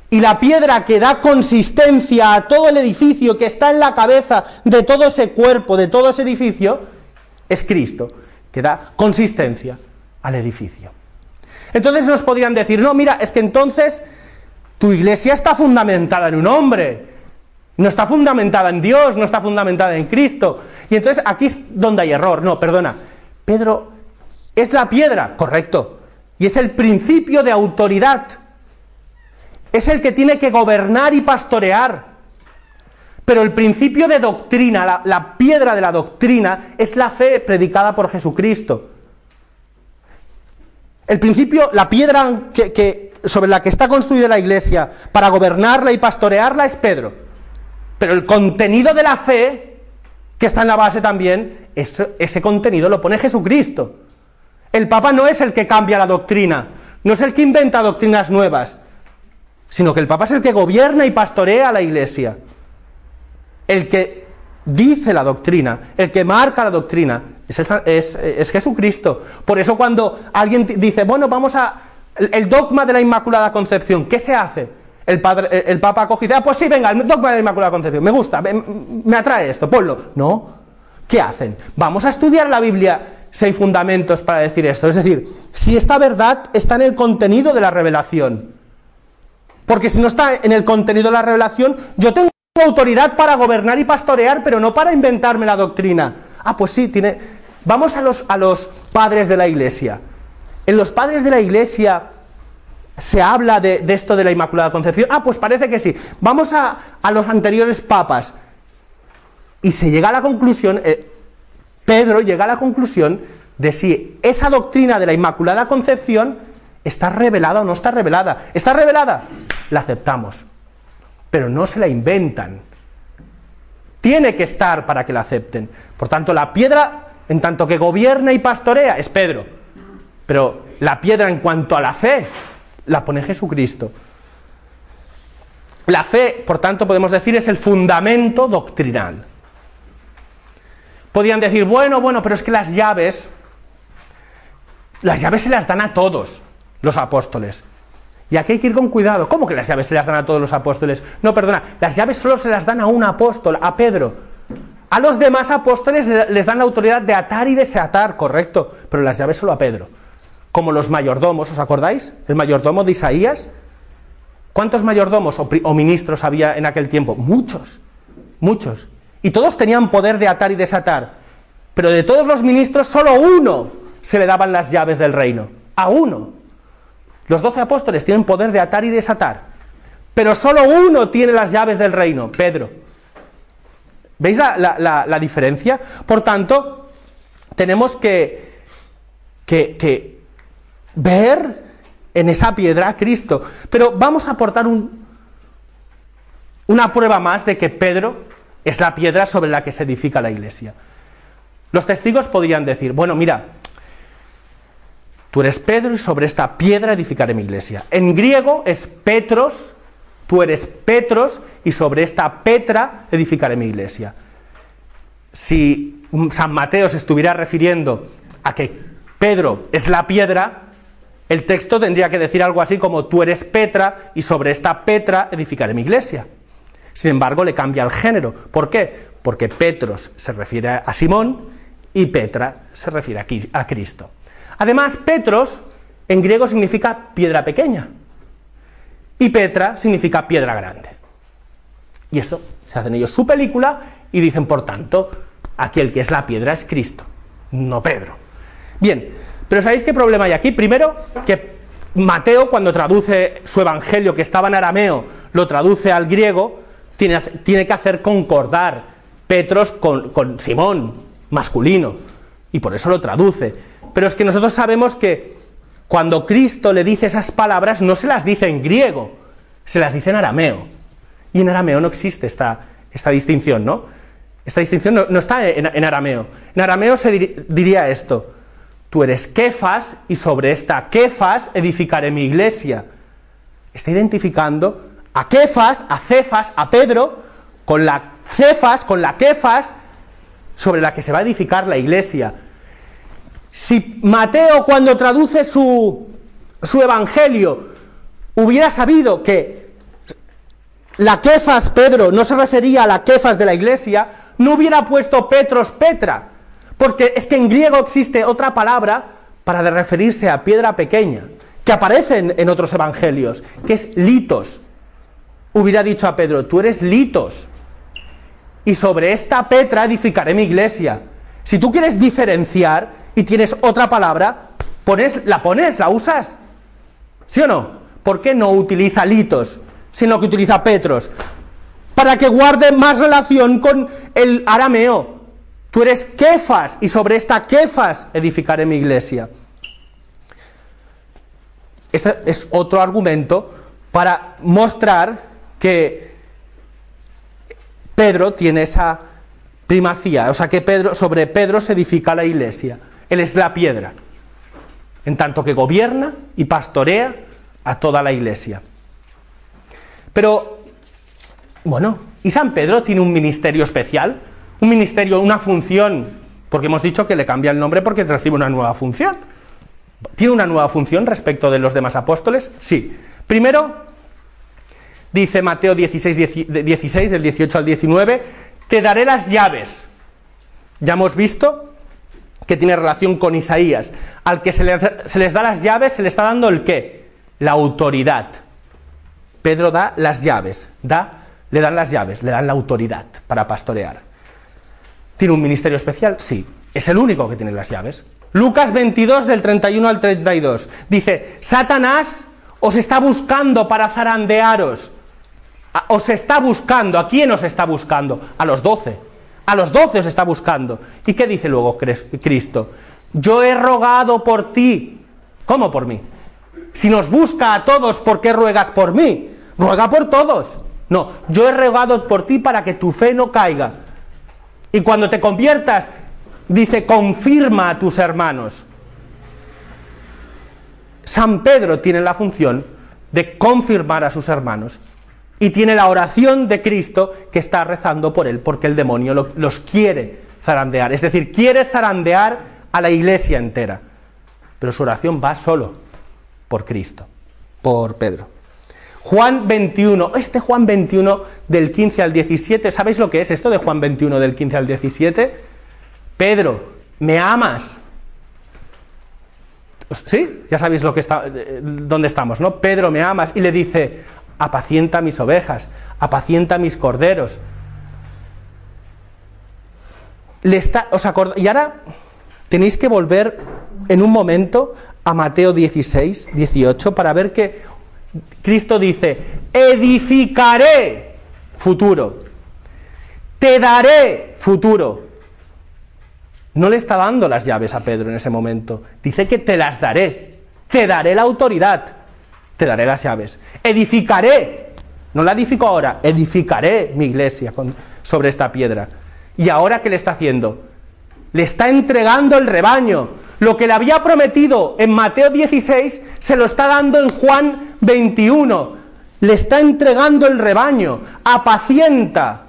S1: Y la piedra que da consistencia a todo el edificio, que está en la cabeza de todo ese cuerpo, de todo ese edificio, es Cristo, que da consistencia al edificio. Entonces nos podrían decir, no, mira, es que entonces tu iglesia está fundamentada en un hombre, no está fundamentada en Dios, no está fundamentada en Cristo. Y entonces aquí es donde hay error. No, perdona. Pedro es la piedra, correcto. Y es el principio de autoridad. Es el que tiene que gobernar y pastorear. Pero el principio de doctrina, la, piedra de la doctrina, es la fe predicada por Jesucristo. El principio, la piedra que, sobre la que está construida la iglesia para gobernarla y pastorearla es Pedro. Pero el contenido de la fe, que está en la base también, ese, contenido lo pone Jesucristo. El Papa no es el que cambia la doctrina, no es el que inventa doctrinas nuevas, sino que el Papa es el que gobierna y pastorea la Iglesia. El que dice la doctrina, el que marca la doctrina, es, es Jesucristo. Por eso cuando alguien dice, bueno, vamos a... El dogma de la Inmaculada Concepción, ¿qué se hace? el, padre, eh, el Papa coge ah, pues sí, venga, el dogma de la Inmaculada Concepción, me gusta, me, atrae esto, ponlo. No, ¿qué hacen? Vamos a estudiar la Biblia si hay fundamentos para decir esto. Es decir, si esta verdad está en el contenido de la revelación. Porque si no está en el contenido de la revelación, yo tengo autoridad para gobernar y pastorear, pero no para inventarme la doctrina. Ah, pues sí, tiene... Vamos a los, a los padres de la iglesia. En los padres de la iglesia se habla de, esto de la Inmaculada Concepción. Ah, pues parece que sí. Vamos a, los anteriores papas. Y se llega a la conclusión, eh, Pedro llega a la conclusión de si esa doctrina de la Inmaculada Concepción está revelada o no está revelada. ¿Está revelada? La aceptamos. Pero no se la inventan. Tiene que estar para que la acepten. Por tanto, la piedra, en tanto que gobierna y pastorea, es Pedro. Pero la piedra en cuanto a la fe la pone Jesucristo. La fe, por tanto, podemos decir, es el fundamento doctrinal. Podían decir, bueno, bueno, pero es que las llaves, las llaves se las dan a todos los apóstoles. Y aquí hay que ir con cuidado. ¿Cómo que las llaves se las dan a todos los apóstoles? No, perdona, las llaves solo se las dan a un apóstol, a Pedro. A los demás apóstoles les dan la autoridad de atar y desatar, correcto, pero las llaves solo a Pedro como los mayordomos, ¿os acordáis? El mayordomo de Isaías. ¿Cuántos mayordomos o, ministros había en aquel tiempo? Muchos, muchos. Y todos tenían poder de atar y desatar. Pero de todos los ministros, solo uno se le daban las llaves del reino. A uno. Los doce apóstoles tienen poder de atar y desatar. Pero solo uno tiene las llaves del reino, Pedro. ¿Veis la, diferencia? Por tanto, tenemos que, que, que ver en esa piedra a Cristo. Pero vamos a aportar una prueba más de que Pedro es la piedra sobre la que se edifica la iglesia. Los testigos podrían decir, bueno, mira, tú eres Pedro y sobre esta piedra edificaré mi iglesia. En griego es Petros, tú eres Petros y sobre esta Petra edificaré mi iglesia. Si San Mateo se estuviera refiriendo a que Pedro es la piedra, el texto tendría que decir algo así como tú eres Petra y sobre esta Petra edificaré mi iglesia. Sin embargo, le cambia el género. ¿Por qué? Porque Petros se refiere a Simón y Petra se refiere a Cristo. Además, Petros en griego significa piedra pequeña y Petra significa piedra grande. Y esto se hacen ellos su película y dicen, por tanto, aquel que es la piedra es Cristo, no Pedro. Bien, pero ¿sabéis qué problema hay aquí? Primero, que Mateo cuando traduce su evangelio, que estaba en arameo, lo traduce al griego, tiene, que hacer concordar Petros con, Simón, masculino, y por eso lo traduce. Pero es que nosotros sabemos que cuando Cristo le dice esas palabras, no se las dice en griego, se las dice en arameo. Y en arameo no existe esta, esta distinción, ¿no? Esta distinción no, está en, arameo. En arameo se diría esto, tú eres Kefas y sobre esta Kefas edificaré mi iglesia. Está identificando a Kefas, a Cefas, a Pedro, con la Cefas, con la Kefas, sobre la que se va a edificar la iglesia. Si Mateo, cuando traduce su, su evangelio, hubiera sabido que la Kefas, Pedro, no se refería a la Kefas de la iglesia, no hubiera puesto Petros, Petra porque es que en griego existe otra palabra para referirse a piedra pequeña, que aparece en, otros evangelios, que es litos. Hubiera dicho a Pedro, tú eres litos. Y sobre esta petra edificaré mi iglesia. Si tú quieres diferenciar y tienes otra palabra, pones, la pones, la usas. ¿Sí o no? ¿Por qué no utiliza litos, sino que utiliza petros? Para que guarde más relación con el arameo. Tú eres quefas, y sobre esta quefas edificaré mi iglesia. Este es otro argumento para mostrar que Pedro tiene esa primacía, o sea que Pedro, sobre Pedro se edifica la iglesia. Él es la piedra, en tanto que gobierna y pastorea a toda la iglesia. Pero, bueno, ¿y San Pedro tiene un ministerio especial? un ministerio, una función, porque hemos dicho que le cambia el nombre porque recibe una nueva función. ¿Tiene una nueva función respecto de los demás apóstoles? Sí. Primero, dice Mateo 16, 16 del 18 al 19, te daré las llaves. Ya hemos visto que tiene relación con Isaías. Al que se, les da las llaves, se le está dando el qué? La autoridad. Pedro da las llaves, da, le dan las llaves, le dan la autoridad para pastorear. ¿Tiene un ministerio especial? Sí. Es el único que tiene las llaves. Lucas 22 del 31 al 32 dice, Satanás os está buscando para zarandearos. Os está buscando. ¿A quién os está buscando? A los doce. A los doce os está buscando. ¿Y qué dice luego Cristo? Yo he rogado por ti. ¿Cómo por mí? Si nos busca a todos, ¿por qué ruegas por mí? Ruega por todos. No, yo he rogado por ti para que tu fe no caiga. Y cuando te conviertas, dice, confirma a tus hermanos. San Pedro tiene la función de confirmar a sus hermanos. Y tiene la oración de Cristo que está rezando por él, porque el demonio los quiere zarandear. Es decir, quiere zarandear a la iglesia entera. Pero su oración va solo por Cristo, por Pedro. Juan 21, este Juan 21 del 15 al 17, ¿sabéis lo que es esto de Juan 21 del 15 al 17? Pedro, ¿me amas? ¿Sí? Ya sabéis lo que está, eh, dónde estamos, ¿no? Pedro, ¿me amas? Y le dice, apacienta mis ovejas, apacienta mis corderos. Le está, y ahora tenéis que volver en un momento a Mateo 16, 18, para ver que Cristo dice, edificaré futuro, te daré futuro. No le está dando las llaves a Pedro en ese momento, dice que te las daré, te daré la autoridad, te daré las llaves, edificaré, no la edifico ahora, edificaré mi iglesia sobre esta piedra. ¿Y ahora qué le está haciendo? Le está entregando el rebaño, lo que le había prometido en Mateo 16 se lo está dando en Juan 21. Le está entregando el rebaño. Apacienta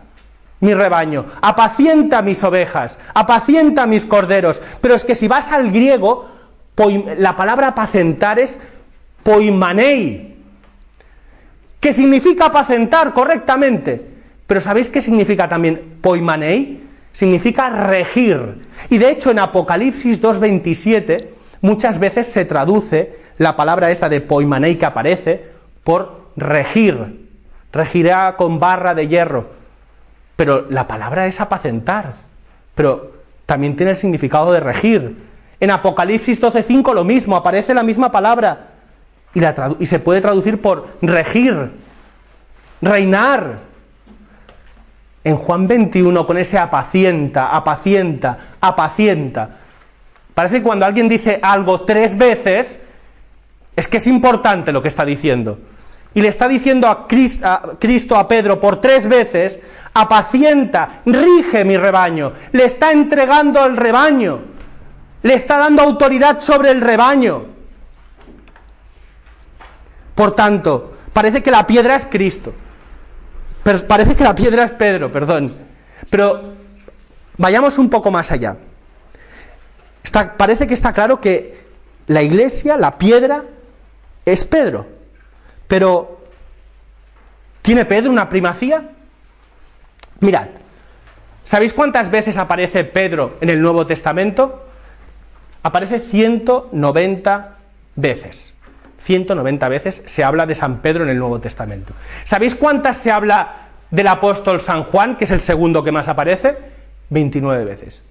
S1: mi rebaño, apacienta mis ovejas, apacienta mis corderos. Pero es que si vas al griego, la palabra apacentar es poimanei, que significa apacentar correctamente. Pero ¿sabéis qué significa también poimanei? significa regir. Y de hecho en Apocalipsis 2.27 muchas veces se traduce la palabra esta de poimanei que aparece por regir. Regirá con barra de hierro. Pero la palabra es apacentar. Pero también tiene el significado de regir. En Apocalipsis 12.5 lo mismo, aparece la misma palabra y, y se puede traducir por regir, reinar en Juan 21 con ese apacienta, apacienta, apacienta. Parece que cuando alguien dice algo tres veces, es que es importante lo que está diciendo. Y le está diciendo a, Cristo, a, Cristo, a Pedro, por tres veces, apacienta, rige mi rebaño. Le está entregando el rebaño. Le está dando autoridad sobre el rebaño. Por tanto, parece que la piedra es Cristo parece que la piedra es Pedro, perdón. Pero vayamos un poco más allá. parece que está claro que la iglesia, la piedra, es Pedro. Pero, ¿tiene Pedro una primacía? Mirad, ¿sabéis cuántas veces aparece Pedro en el Nuevo Testamento? Aparece 190 veces. 190 veces se habla de San Pedro en el Nuevo Testamento. ¿Sabéis cuántas se habla del apóstol San Juan, que es el segundo que más aparece? 29 veces.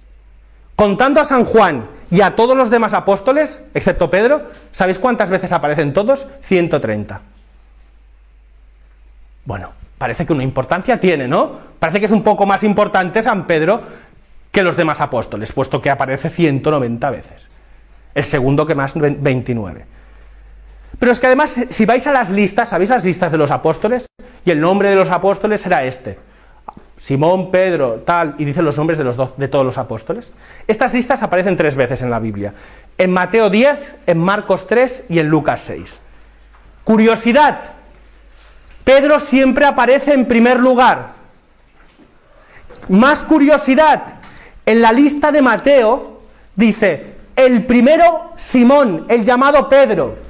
S1: Contando a San Juan y a todos los demás apóstoles, excepto Pedro, ¿sabéis cuántas veces aparecen todos? 130. Bueno, parece que una importancia tiene, ¿no? Parece que es un poco más importante San Pedro que los demás apóstoles, puesto que aparece 190 veces. El segundo que más, 29. Pero es que además, si vais a las listas, ¿sabéis las listas de los apóstoles? Y el nombre de los apóstoles era este. Simón, Pedro, tal, y dicen los nombres de, los de todos los apóstoles. Estas listas aparecen tres veces en la Biblia. En Mateo 10, en Marcos 3 y en Lucas 6. Curiosidad. Pedro siempre aparece en primer lugar. Más curiosidad. En la lista de Mateo dice, el primero Simón, el llamado Pedro.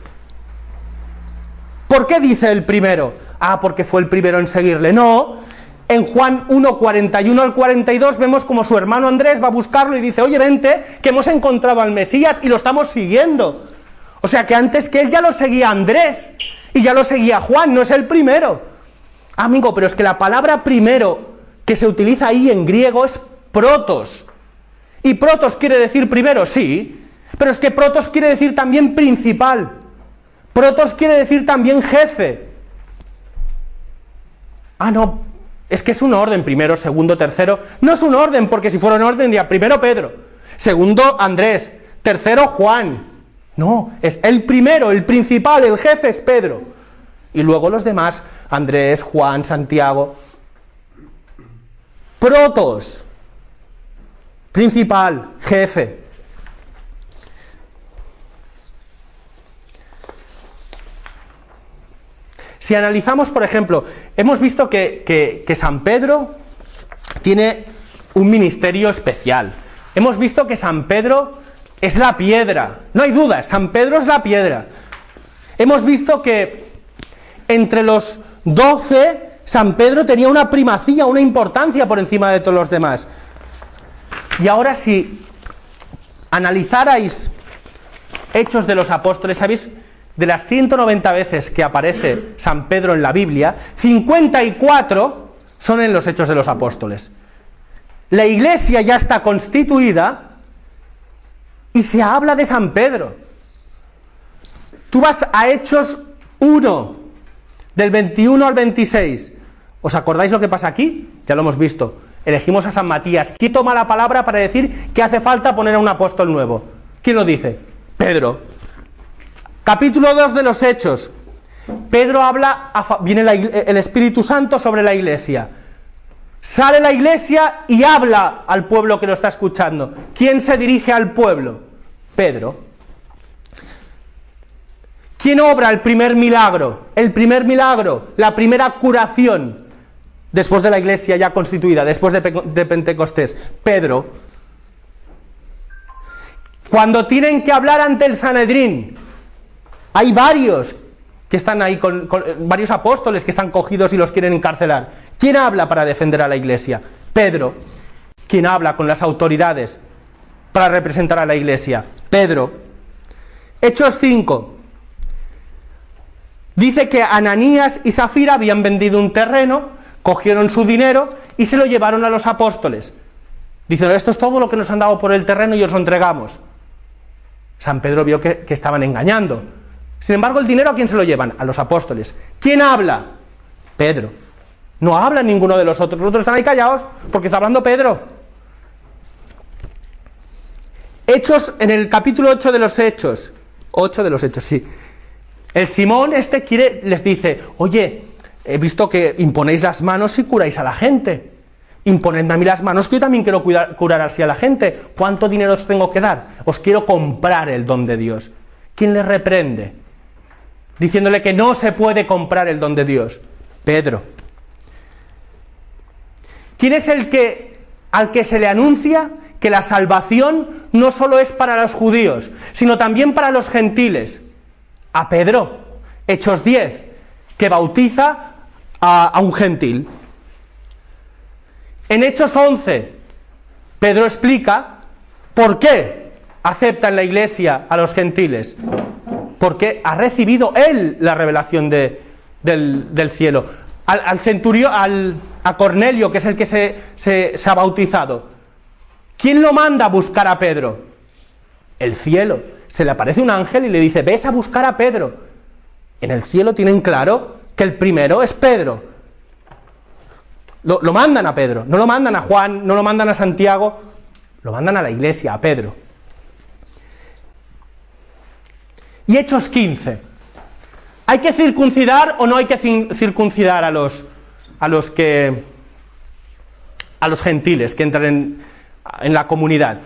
S1: ¿Por qué dice el primero? Ah, porque fue el primero en seguirle. No, en Juan 1, 41 al 42 vemos como su hermano Andrés va a buscarlo y dice, oye, vente, que hemos encontrado al Mesías y lo estamos siguiendo. O sea que antes que él ya lo seguía Andrés y ya lo seguía Juan, no es el primero. Amigo, pero es que la palabra primero que se utiliza ahí en griego es protos. Y protos quiere decir primero, sí, pero es que protos quiere decir también principal. Protos quiere decir también jefe. Ah, no, es que es un orden, primero, segundo, tercero. No es un orden, porque si fuera un orden diría primero Pedro, segundo Andrés, tercero Juan. No, es el primero, el principal, el jefe es Pedro. Y luego los demás, Andrés, Juan, Santiago. Protos, principal, jefe. Si analizamos, por ejemplo, hemos visto que, San Pedro tiene un ministerio especial. Hemos visto que San Pedro es la piedra. No hay duda, San Pedro es la piedra. Hemos visto que entre los doce San Pedro tenía una primacía, una importancia por encima de todos los demás. Y ahora si analizarais hechos de los apóstoles, ¿sabéis? de las 190 veces que aparece San Pedro en la Biblia, 54 son en los Hechos de los Apóstoles. La iglesia ya está constituida y se habla de San Pedro. Tú vas a Hechos 1, del 21 al 26. ¿Os acordáis lo que pasa aquí? Ya lo hemos visto. Elegimos a San Matías. ¿Quién toma la palabra para decir que hace falta poner a un apóstol nuevo? ¿Quién lo dice? Pedro. Capítulo 2 de los Hechos. Pedro habla, viene el Espíritu Santo sobre la iglesia. Sale la iglesia y habla al pueblo que lo está escuchando. ¿Quién se dirige al pueblo? Pedro. ¿Quién obra el primer milagro? El primer milagro, la primera curación, después de la iglesia ya constituida, después de Pentecostés, Pedro. Cuando tienen que hablar ante el Sanedrín, hay varios que están ahí, con, varios apóstoles que están cogidos y los quieren encarcelar. ¿Quién habla para defender a la iglesia? Pedro. ¿Quién habla con las autoridades para representar a la iglesia? Pedro. Hechos 5. Dice que Ananías y Safira habían vendido un terreno, cogieron su dinero y se lo llevaron a los apóstoles. Dicen, esto es todo lo que nos han dado por el terreno y os lo entregamos. San Pedro vio que estaban engañando sin embargo, el dinero a quién se lo llevan? A los apóstoles. ¿Quién habla? Pedro. No habla ninguno de los otros. Los otros están ahí callados porque está hablando Pedro. Hechos, en el capítulo 8 de los Hechos. 8 de los Hechos, sí. El Simón este quiere, les dice, oye, he visto que imponéis las manos y curáis a la gente. Imponedme a mí las manos que yo también quiero curar así a la gente. ¿Cuánto dinero os tengo que dar? Os quiero comprar el don de Dios. ¿Quién le reprende? diciéndole que no se puede comprar el don de Dios. Pedro. ¿Quién es el que al que se le anuncia que la salvación no solo es para los judíos, sino también para los gentiles? A Pedro, Hechos 10, que bautiza a, un gentil. En Hechos 11, Pedro explica por qué acepta la iglesia a los gentiles porque ha recibido él la revelación del, cielo. Al, centurión, al, a Cornelio, que es el que se, ha bautizado, ¿quién lo manda a buscar a Pedro? El cielo. Se le aparece un ángel y le dice, ves a buscar a Pedro. En el cielo tienen claro que el primero es Pedro. lo mandan a Pedro, no lo mandan a Juan, no lo mandan a Santiago, lo mandan a la iglesia, a Pedro. y Hechos 15. ¿Hay que circuncidar o no hay que circuncidar a los, a los que a los gentiles que entran en, la comunidad?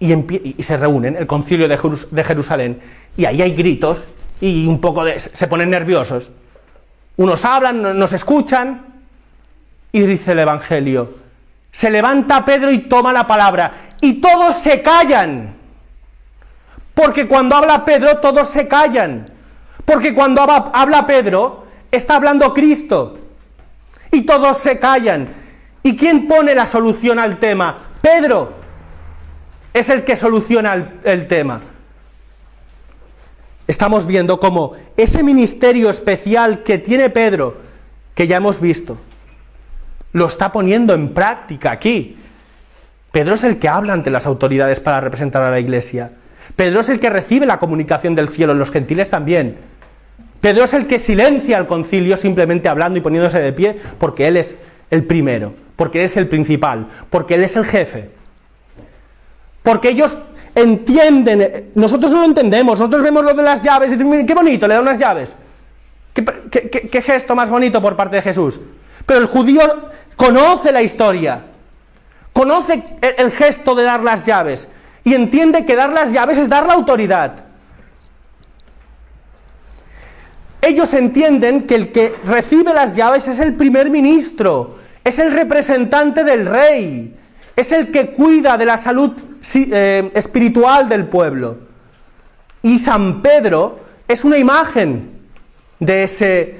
S1: Y, se reúnen, el concilio de, de, Jerusalén, y ahí hay gritos y un poco de, se ponen nerviosos. Unos hablan, nos escuchan, y dice el Evangelio, se levanta Pedro y toma la palabra, y todos se callan. Porque cuando habla Pedro todos se callan. Porque cuando habla Pedro está hablando Cristo. Y todos se callan. ¿Y quién pone la solución al tema? Pedro es el que soluciona el, tema. Estamos viendo cómo ese ministerio especial que tiene Pedro, que ya hemos visto, lo está poniendo en práctica aquí. Pedro es el que habla ante las autoridades para representar a la iglesia. Pedro es el que recibe la comunicación del cielo, los gentiles también. Pedro es el que silencia al concilio simplemente hablando y poniéndose de pie porque él es el primero, porque él es el principal, porque él es el jefe. Porque ellos entienden, nosotros no lo entendemos, nosotros vemos lo de las llaves y decimos, qué bonito, le da las llaves. ¿Qué, gesto más bonito por parte de Jesús. Pero el judío conoce la historia, conoce el gesto de dar las llaves, y entiende que dar las llaves es dar la autoridad. Ellos entienden que el que recibe las llaves es el primer ministro, es el representante del rey, es el que cuida de la salud eh, espiritual del pueblo. Y San Pedro es una imagen de ese,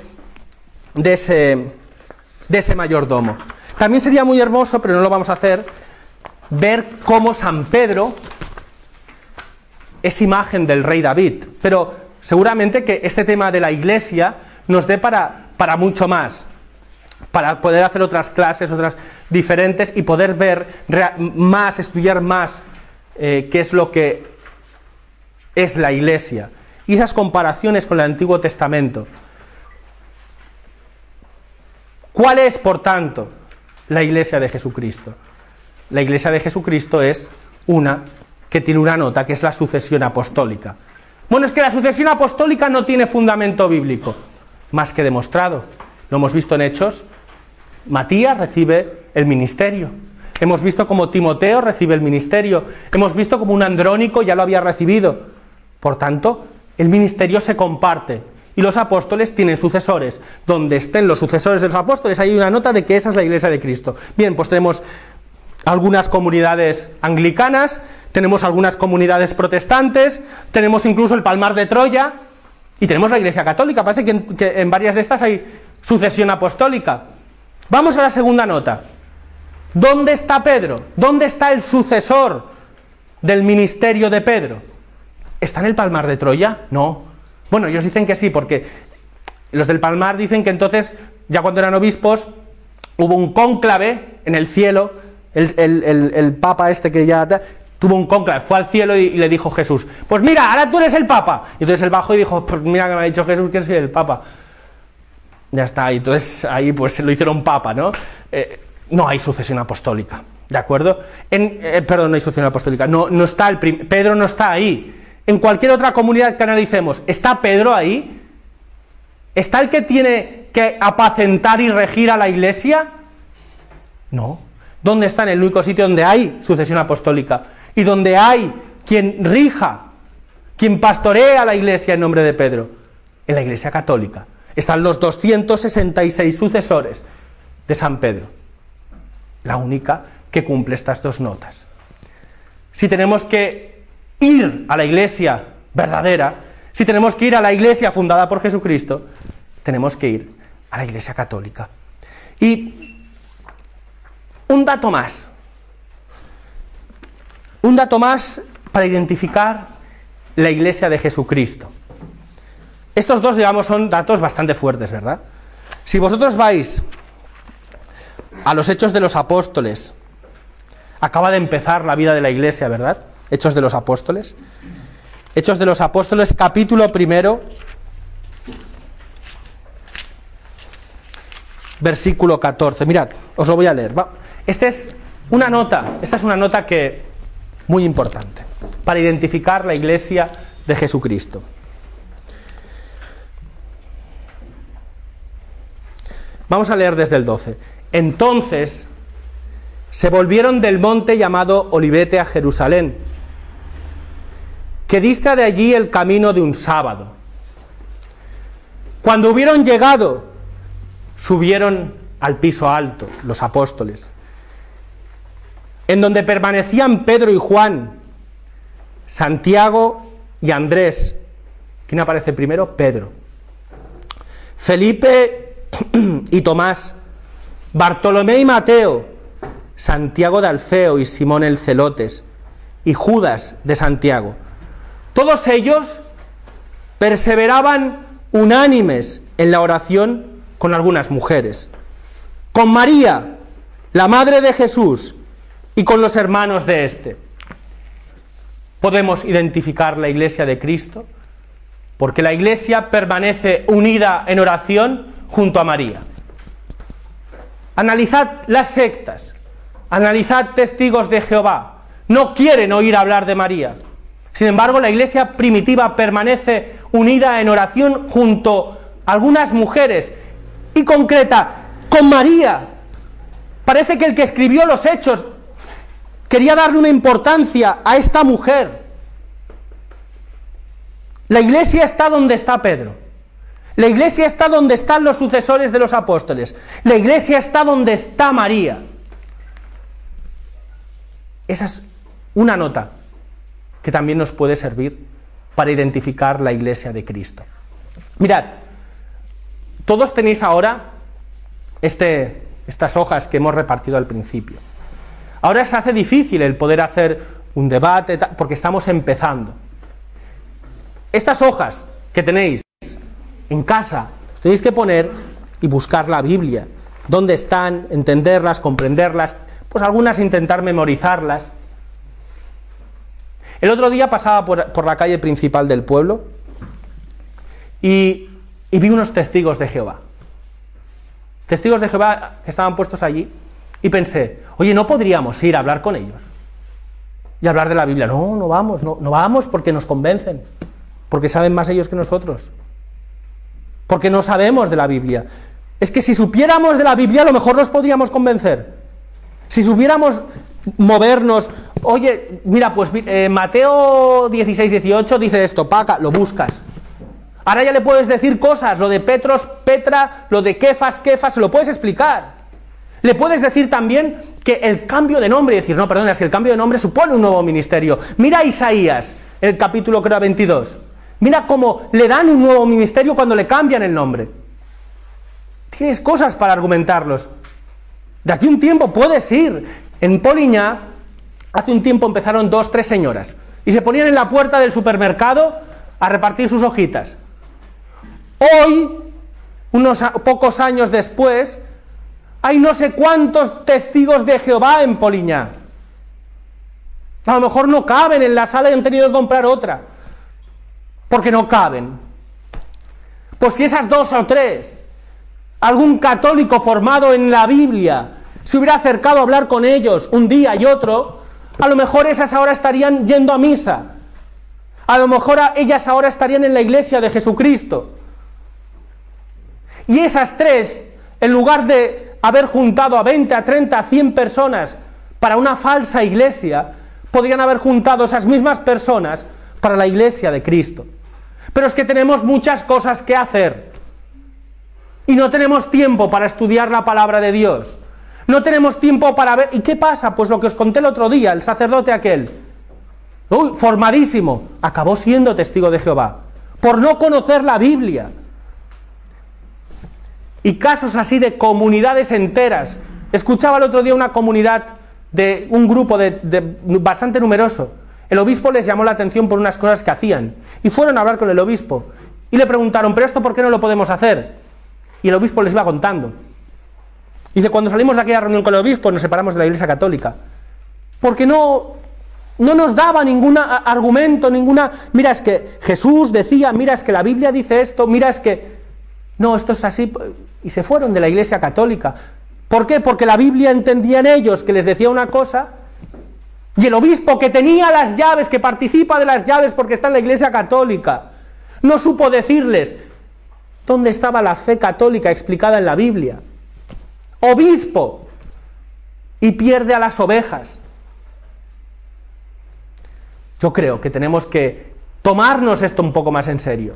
S1: de ese, de ese mayordomo. También sería muy hermoso, pero no lo vamos a hacer, ver cómo San Pedro es imagen del rey David. Pero seguramente que este tema de la iglesia nos dé para, para mucho más, para poder hacer otras clases, otras diferentes y poder ver más, estudiar más eh, qué es lo que es la iglesia y esas comparaciones con el Antiguo Testamento. ¿Cuál es, por tanto, la iglesia de Jesucristo? la Iglesia de Jesucristo es una que tiene una nota, que es la sucesión apostólica. Bueno, es que la sucesión apostólica no tiene fundamento bíblico, más que demostrado. Lo hemos visto en Hechos. Matías recibe el ministerio. Hemos visto como Timoteo recibe el ministerio. Hemos visto como un andrónico ya lo había recibido. Por tanto, el ministerio se comparte y los apóstoles tienen sucesores. Donde estén los sucesores de los apóstoles, hay una nota de que esa es la iglesia de Cristo. Bien, pues tenemos algunas comunidades anglicanas, tenemos algunas comunidades protestantes, tenemos incluso el Palmar de Troya y tenemos la Iglesia Católica. Parece que en, varias de estas hay sucesión apostólica. Vamos a la segunda nota. ¿Dónde está Pedro? ¿Dónde está el sucesor del ministerio de Pedro? ¿Está en el Palmar de Troya? No. Bueno, ellos dicen que sí, porque los del Palmar dicen que entonces, ya cuando eran obispos, hubo un cónclave en el cielo el, papa este que ya tuvo un conclave, fue al cielo y, le dijo Jesús, pues mira, ahora tú eres el papa. Y entonces él bajó y dijo, pues mira que me ha dicho Jesús que soy el papa. Ya está, y entonces ahí pues se lo hicieron papa, ¿no? Eh, no hay sucesión apostólica, ¿de acuerdo? Eh, perdón, no hay sucesión apostólica, no, no está el Pedro no está ahí. En cualquier otra comunidad que analicemos, ¿está Pedro ahí? ¿Está el que tiene que apacentar y regir a la iglesia? No. ¿Dónde están? el único sitio donde hay sucesión apostólica y donde hay quien rija, quien pastorea la iglesia en nombre de Pedro, en la iglesia católica. Están los 266 sucesores de San Pedro, la única que cumple estas dos notas. Si tenemos que ir a la iglesia verdadera, si tenemos que ir a la iglesia fundada por Jesucristo, tenemos que ir a la iglesia católica. Y un dato más. Un dato más para identificar la iglesia de Jesucristo. Estos dos, digamos, son datos bastante fuertes, ¿verdad? Si vosotros vais a los hechos de los apóstoles, acaba de empezar la vida de la iglesia, ¿verdad? Hechos de los apóstoles. Hechos de los apóstoles, capítulo primero, versículo 14. Mirad, os lo voy a leer. Va. Esta es una nota, esta es una nota que muy importante para identificar la iglesia de Jesucristo. Vamos a leer desde el 12. Entonces se volvieron del monte llamado Olivete a Jerusalén, que dista de allí el camino de un sábado. Cuando hubieron llegado, subieron al piso alto los apóstoles en donde permanecían Pedro y Juan, Santiago y Andrés. ¿Quién aparece primero? Pedro. Felipe y Tomás, Bartolomé y Mateo, Santiago de Alfeo y Simón el Celotes, y Judas de Santiago. Todos ellos perseveraban unánimes en la oración con algunas mujeres. Con María, la madre de Jesús, y con los hermanos de éste. Podemos identificar la iglesia de Cristo porque la iglesia permanece unida en oración junto a María. Analizad las sectas, analizad testigos de Jehová. No quieren oír hablar de María. Sin embargo, la iglesia primitiva permanece unida en oración junto a algunas mujeres y concreta con María. Parece que el que escribió los hechos Quería darle una importancia a esta mujer. La iglesia está donde está Pedro. La iglesia está donde están los sucesores de los apóstoles. La iglesia está donde está María. Esa es una nota que también nos puede servir para identificar la iglesia de Cristo. Mirad, todos tenéis ahora este, estas hojas que hemos repartido al principio. Ahora se hace difícil el poder hacer un debate porque estamos empezando. Estas hojas que tenéis en casa, os tenéis que poner y buscar la Biblia. ¿Dónde están? Entenderlas, comprenderlas. Pues algunas intentar memorizarlas. El otro día pasaba por, la calle principal del pueblo y vi unos testigos de Jehová. Testigos de Jehová que estaban puestos allí y pensé, oye, ¿no podríamos ir a hablar con ellos? Y hablar de la Biblia. No, no vamos, no, no vamos porque nos convencen, porque saben más ellos que nosotros, porque no sabemos de la Biblia. Es que si supiéramos de la Biblia, a lo mejor nos podríamos convencer. Si supiéramos movernos, oye, mira, pues eh, Mateo 16, 18 dice esto, paca, lo buscas. Ahora ya le puedes decir cosas, lo de Petros, Petra, lo de Kefas, Kefas, se lo puedes explicar. Le puedes decir también que el cambio de nombre, y decir, no, perdona, si el cambio de nombre supone un nuevo ministerio. Mira Isaías, el capítulo creo 22. Mira cómo le dan un nuevo ministerio cuando le cambian el nombre. Tienes cosas para argumentarlos. De aquí un tiempo puedes ir. En Poliña, hace un tiempo empezaron dos, tres señoras. Y se ponían en la puerta del supermercado a repartir sus hojitas. Hoy, unos pocos años después, hay no sé cuántos testigos de Jehová en Poliña. A lo mejor no caben en la sala y han tenido que comprar otra, porque no caben. Pues si esas dos o tres, algún católico formado en la Biblia, se hubiera acercado a hablar con ellos un día y otro, a lo mejor esas ahora estarían yendo a misa. A lo mejor ellas ahora estarían en la iglesia de Jesucristo. Y esas tres, en lugar de haber juntado a 20, a 30, a 100 personas para una falsa iglesia, podrían haber juntado esas mismas personas para la iglesia de Cristo. Pero es que tenemos muchas cosas que hacer y no tenemos tiempo para estudiar la palabra de Dios. No tenemos tiempo para ver... ¿Y qué pasa? Pues lo que os conté el otro día, el sacerdote aquel, uy, formadísimo, acabó siendo testigo de Jehová, por no conocer la Biblia. Y casos así de comunidades enteras. Escuchaba el otro día una comunidad de un grupo de, bastante numeroso. El obispo les llamó la atención por unas cosas que hacían. Y fueron a hablar con el obispo. Y le preguntaron, pero esto ¿por qué no lo podemos hacer? Y el obispo les iba contando. Dice, cuando salimos de aquella reunión con el obispo nos separamos de la Iglesia Católica. Porque no, no nos daba ningún argumento, ninguna... Mira, es que Jesús decía, mira, es que la Biblia dice esto, mira, es que... No, esto es así. Y se fueron de la Iglesia Católica. ¿Por qué? Porque la Biblia en ellos que les decía una cosa y el obispo que tenía las llaves, que participa de las llaves porque está en la Iglesia Católica, no supo decirles dónde estaba la fe católica explicada en la Biblia. Obispo y pierde a las ovejas. Yo creo que tenemos que tomarnos esto un poco más en serio.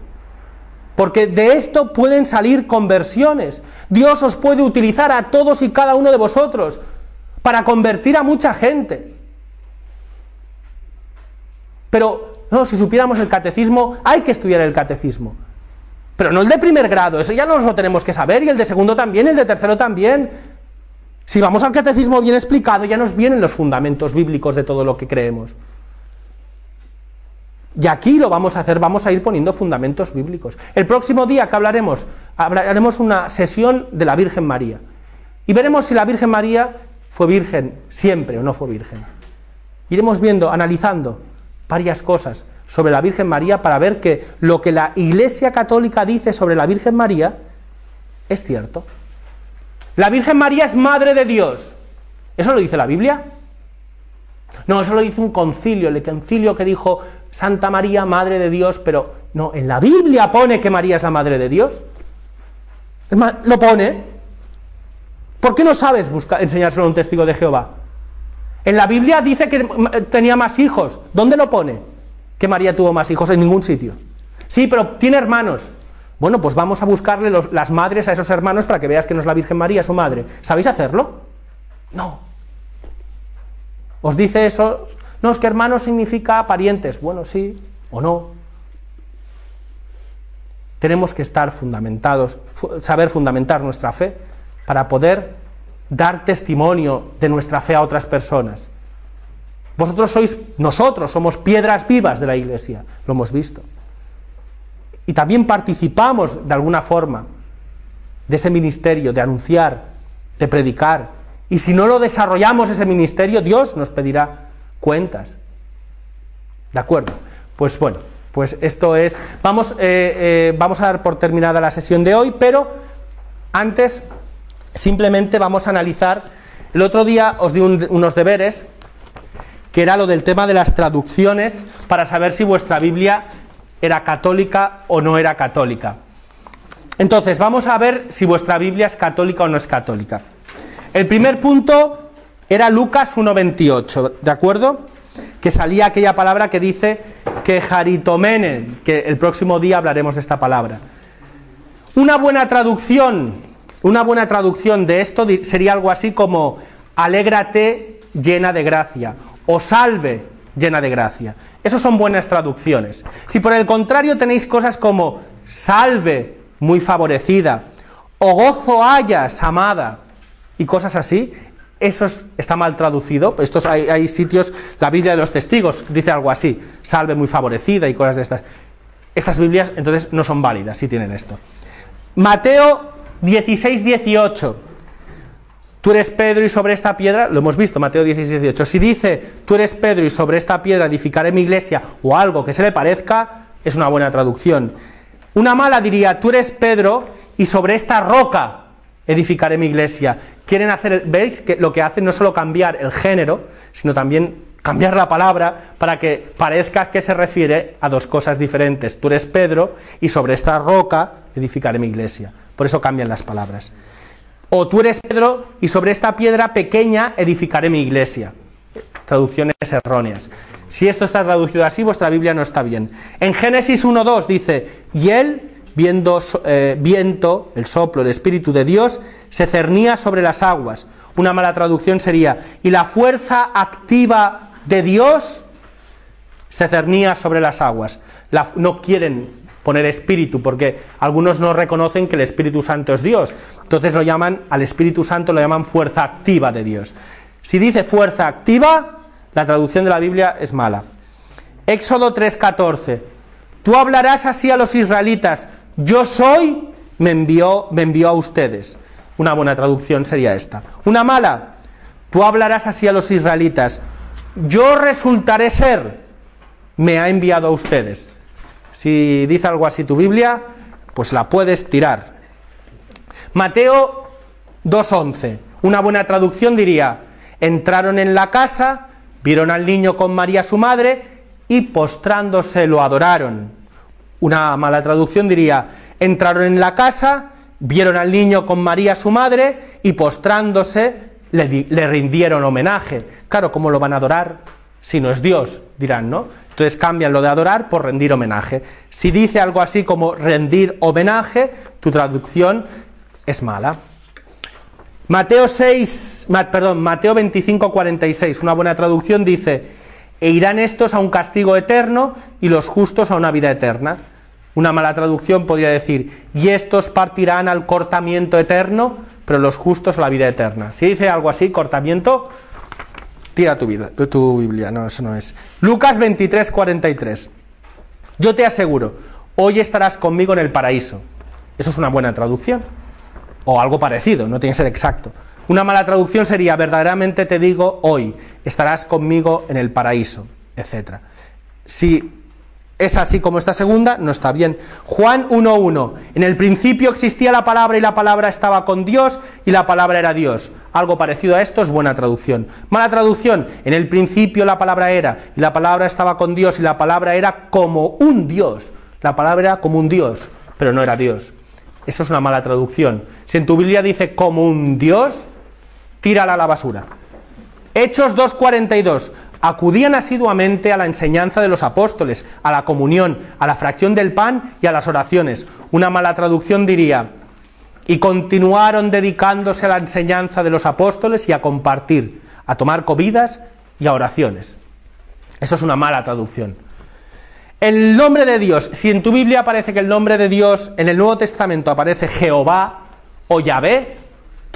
S1: Porque de esto pueden salir conversiones. Dios os puede utilizar a todos y cada uno de vosotros para convertir a mucha gente. Pero, no, si supiéramos el catecismo, hay que estudiar el catecismo. Pero no el de primer grado, eso ya nos lo tenemos que saber, y el de segundo también, y el de tercero también. Si vamos al catecismo bien explicado, ya nos vienen los fundamentos bíblicos de todo lo que creemos. Y aquí lo vamos a hacer, vamos a ir poniendo fundamentos bíblicos. El próximo día que hablaremos, hablaremos una sesión de la Virgen María. Y veremos si la Virgen María fue virgen siempre o no fue virgen. Iremos viendo, analizando varias cosas sobre la Virgen María para ver que lo que la Iglesia Católica dice sobre la Virgen María es cierto. La Virgen María es madre de Dios. ¿Eso lo dice la Biblia? No, eso lo dice un concilio, el concilio que dijo Santa María, Madre de Dios, pero no, en la Biblia pone que María es la Madre de Dios. Lo pone. ¿Por qué no sabes buscar, enseñárselo a un testigo de Jehová? En la Biblia dice que tenía más hijos. ¿Dónde lo pone? Que María tuvo más hijos en ningún sitio. Sí, pero tiene hermanos. Bueno, pues vamos a buscarle las madres a esos hermanos para que veas que no es la Virgen María, su madre. ¿Sabéis hacerlo? No. Os dice eso no, es que hermano significa parientes. Bueno, sí o no. Tenemos que estar fundamentados, saber fundamentar nuestra fe para poder dar testimonio de nuestra fe a otras personas. Vosotros sois, nosotros somos piedras vivas de la iglesia, lo hemos visto. Y también participamos de alguna forma de ese ministerio, de anunciar, de predicar. Y si no lo desarrollamos ese ministerio, Dios nos pedirá cuentas. ¿De acuerdo? Pues bueno, pues esto es... Vamos, eh, eh, vamos a dar por terminada la sesión de hoy, pero antes simplemente vamos a analizar... El otro día os di unos deberes, que era lo del tema de las traducciones, para saber si vuestra Biblia era católica o no era católica. Entonces, vamos a ver si vuestra Biblia es católica o no es católica. El primer punto era Lucas 1.28, ¿de acuerdo? Que salía aquella palabra que dice que jaritomenen, que el próximo día hablaremos de esta palabra. Una buena traducción, una buena traducción de esto sería algo así como alégrate llena de gracia o salve llena de gracia. Esas son buenas traducciones. Si por el contrario tenéis cosas como salve muy favorecida o gozo hayas amada, y cosas así, eso está mal traducido. Estos hay, hay, sitios, la Biblia de los testigos dice algo así, salve muy favorecida y cosas de estas. Estas Biblias entonces no son válidas si tienen esto. Mateo 16, 18. Tú eres Pedro y sobre esta piedra, lo hemos visto, Mateo 16, 18. Si dice, tú eres Pedro y sobre esta piedra edificaré mi iglesia o algo que se le parezca, es una buena traducción. Una mala diría, tú eres Pedro y sobre esta roca edificaré mi iglesia. Quieren hacer, veis que lo que hacen no es solo cambiar el género, sino también cambiar la palabra para que parezca que se refiere a dos cosas diferentes. Tú eres Pedro y sobre esta roca edificaré mi iglesia. Por eso cambian las palabras. O tú eres Pedro y sobre esta piedra pequeña edificaré mi iglesia. Traducciones erróneas. Si esto está traducido así, vuestra Biblia no está bien. En Génesis 1.2 dice, y él viendo, eh, viento, el soplo, el Espíritu de Dios, se cernía sobre las aguas. Una mala traducción sería, y la fuerza activa de Dios se cernía sobre las aguas. no quieren poner espíritu, porque algunos no reconocen que el Espíritu Santo es Dios. Entonces lo llaman, al Espíritu Santo lo llaman fuerza activa de Dios. Si dice fuerza activa, la traducción de la Biblia es mala. Éxodo 3:14. Tú hablarás así a los israelitas, yo soy, me envió, me envió a ustedes. Una buena traducción sería esta. Una mala, tú hablarás así a los israelitas. Yo resultaré ser, me ha enviado a ustedes. Si dice algo así tu Biblia, pues la puedes tirar. Mateo 2.11. Una buena traducción diría, entraron en la casa, vieron al niño con María su madre y postrándose lo adoraron. Una mala traducción diría, entraron en la casa, vieron al niño con María su madre y postrándose le, rindieron homenaje. Claro, ¿cómo lo van a adorar si no es Dios? Dirán, ¿no? Entonces cambian lo de adorar por rendir homenaje. Si dice algo así como rendir homenaje, tu traducción es mala. Mateo 6, perdón, Mateo 25, 46, una buena traducción dice, e irán estos a un castigo eterno y los justos a una vida eterna. Una mala traducción podría decir, y estos partirán al cortamiento eterno, pero los justos a la vida eterna. Si dice algo así, cortamiento, tira tu, vida, tu Biblia, no, eso no es. Lucas 23, 43. Yo te aseguro, hoy estarás conmigo en el paraíso. Eso es una buena traducción, o algo parecido, no tiene que ser exacto. Una mala traducción sería, verdaderamente te digo hoy, estarás conmigo en el paraíso, etc. Si es así como esta segunda, no está bien. Juan 1.1. En el principio existía la palabra y la palabra estaba con Dios y la palabra era Dios. Algo parecido a esto es buena traducción. Mala traducción. En el principio la palabra era y la palabra estaba con Dios y la palabra era como un Dios. La palabra era como un Dios, pero no era Dios. Eso es una mala traducción. Si en tu Biblia dice como un Dios, tírala a la basura. Hechos 2.42. Acudían asiduamente a la enseñanza de los apóstoles, a la comunión, a la fracción del pan y a las oraciones. Una mala traducción diría, y continuaron dedicándose a la enseñanza de los apóstoles y a compartir, a tomar comidas y a oraciones. Eso es una mala traducción. El nombre de Dios, si en tu Biblia aparece que el nombre de Dios en el Nuevo Testamento aparece Jehová o Yahvé,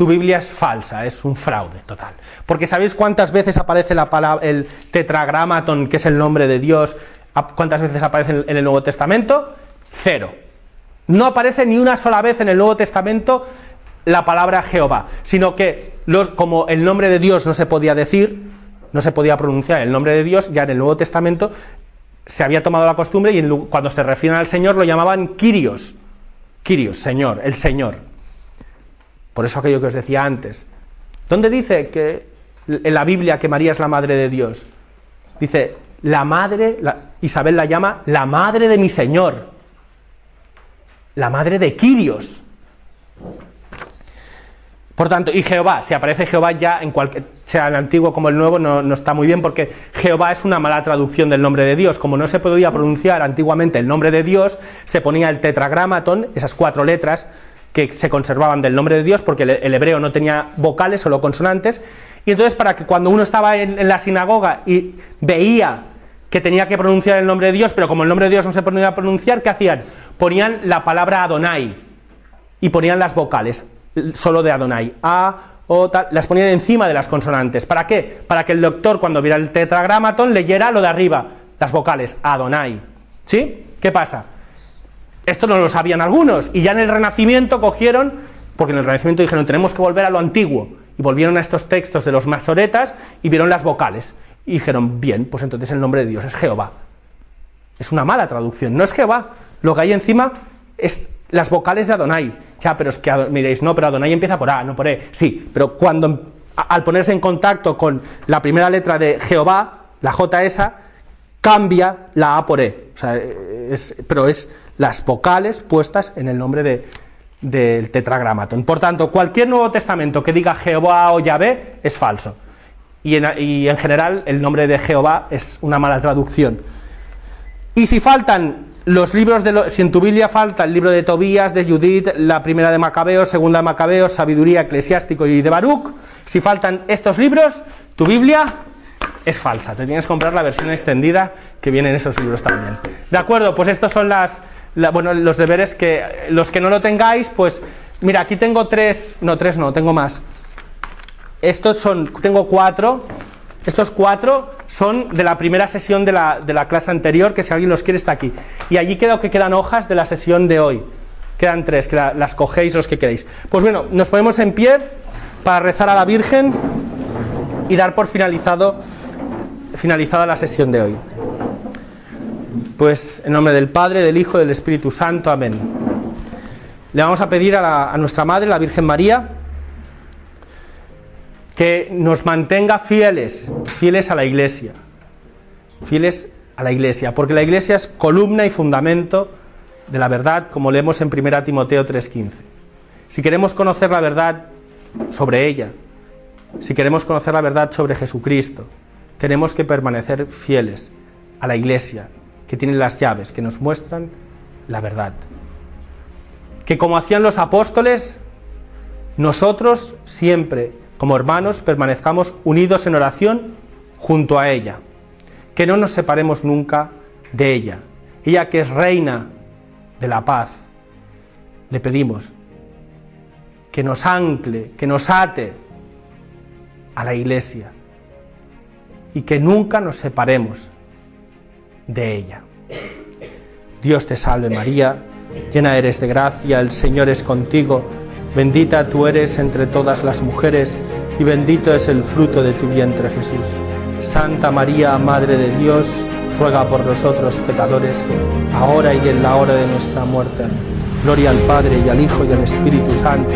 S1: tu Biblia es falsa, es un fraude total. Porque ¿sabéis cuántas veces aparece la palabra, el tetragramaton, que es el nombre de Dios, cuántas veces aparece en el Nuevo Testamento? Cero. No aparece ni una sola vez en el Nuevo Testamento la palabra Jehová, sino que los, como el nombre de Dios no se podía decir, no se podía pronunciar el nombre de Dios, ya en el Nuevo Testamento se había tomado la costumbre y cuando se refieren al Señor lo llamaban kirios kirios Señor, el Señor. Por eso aquello que os decía antes. ¿Dónde dice que en la Biblia que María es la madre de Dios? Dice, la madre, Isabel la llama la madre de mi Señor, la madre de Quirios. Por tanto, y Jehová, si aparece Jehová ya en cualquier, sea el antiguo como el nuevo, no, no, está muy bien porque Jehová es una mala traducción del nombre de Dios. Como no se podía pronunciar antiguamente el nombre de Dios, se ponía el tetragramaton, esas cuatro letras, que se conservaban del nombre de Dios, porque el hebreo no tenía vocales, solo consonantes, y entonces para que cuando uno estaba en, la sinagoga y veía que tenía que pronunciar el nombre de Dios, pero como el nombre de Dios no se podía pronunciar, ¿qué hacían? Ponían la palabra Adonai y ponían las vocales, solo de Adonai, A, O, tal, las ponían encima de las consonantes. ¿Para qué? Para que el doctor cuando viera el tetragramatón leyera lo de arriba, las vocales, Adonai. ¿Sí? ¿Qué pasa? Esto no lo sabían algunos. Y ya en el Renacimiento cogieron, porque en el Renacimiento dijeron tenemos que volver a lo antiguo. Y volvieron a estos textos de los masoretas y vieron las vocales. Y dijeron, bien, pues entonces el nombre de Dios es Jehová. Es una mala traducción, no es Jehová. Lo que hay encima es las vocales de Adonai. Ya, pero es que miréis no, pero Adonai empieza por A, no por E. Sí, pero cuando al ponerse en contacto con la primera letra de Jehová, la J esa, cambia la A por E. O sea, es, pero es las vocales puestas en el nombre de, del tetragramatón. Por tanto, cualquier Nuevo Testamento que diga Jehová o Yahvé es falso. Y en, general el nombre de Jehová es una mala traducción. Y si faltan los libros de los, si en tu Biblia falta el libro de Tobías, de Judith, la primera de Macabeos, segunda de Macabeo, Sabiduría eclesiástico y de Baruch, si faltan estos libros, tu Biblia es falsa. Te tienes que comprar la versión extendida que viene en esos libros también. De acuerdo, pues estos son las, bueno, los deberes que los que no lo tengáis, pues mira, aquí tengo tres, no tres, no, tengo más. Estos son, tengo cuatro. Estos cuatro son de la primera sesión de la, clase anterior, que si alguien los quiere está aquí. Y allí quedo que quedan hojas de la sesión de hoy. Quedan tres, que las cogéis los que queréis. Pues bueno, nos ponemos en pie para rezar a la Virgen y dar por finalizado finalizada la sesión de hoy. Pues en nombre del Padre, del Hijo, del Espíritu Santo, amén. Le vamos a pedir a, a nuestra Madre, la Virgen María, que nos mantenga fieles, fieles a la Iglesia, fieles a la Iglesia, porque la Iglesia es columna y fundamento de la verdad, como leemos en 1 Timoteo 3:15. Si queremos conocer la verdad sobre ella, si queremos conocer la verdad sobre Jesucristo, tenemos que permanecer fieles a la Iglesia, que tiene las llaves, que nos muestran la verdad. Que como hacían los apóstoles, nosotros siempre, como hermanos, permanezcamos unidos en oración junto a ella. Que no nos separemos nunca de ella. Ella que es reina de la paz. Le pedimos que nos ancle, que nos ate a la iglesia y que nunca nos separemos de ella. Dios te salve María, llena eres de gracia, el Señor es contigo, bendita tú eres entre todas las mujeres y bendito es el fruto de tu vientre Jesús. Santa María, Madre de Dios, ruega por nosotros pecadores, ahora y en la hora de nuestra muerte. Gloria al Padre y al Hijo y al Espíritu Santo,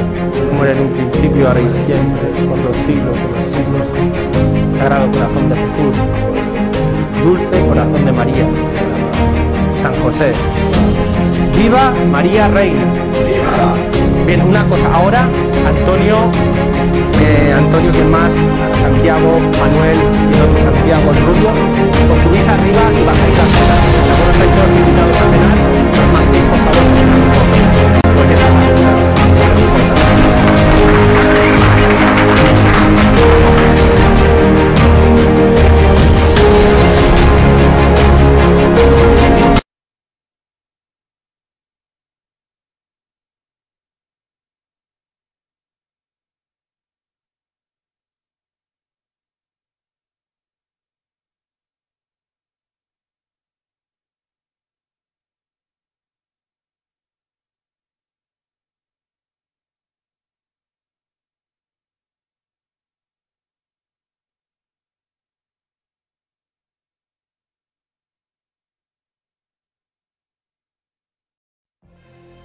S1: como era en un principio, ahora y siempre, por los siglos de los siglos. Sagrado Corazón de Jesús, Dulce Corazón de María, San José. Viva María Reina. Bien, una cosa, ahora Antonio, eh, Antonio quien más, Santiago, Manuel y otro Santiago, el rubio, os subís arriba y bajáis a cenar. Algunos estáis todos invitados a cenar, os marchéis por favor.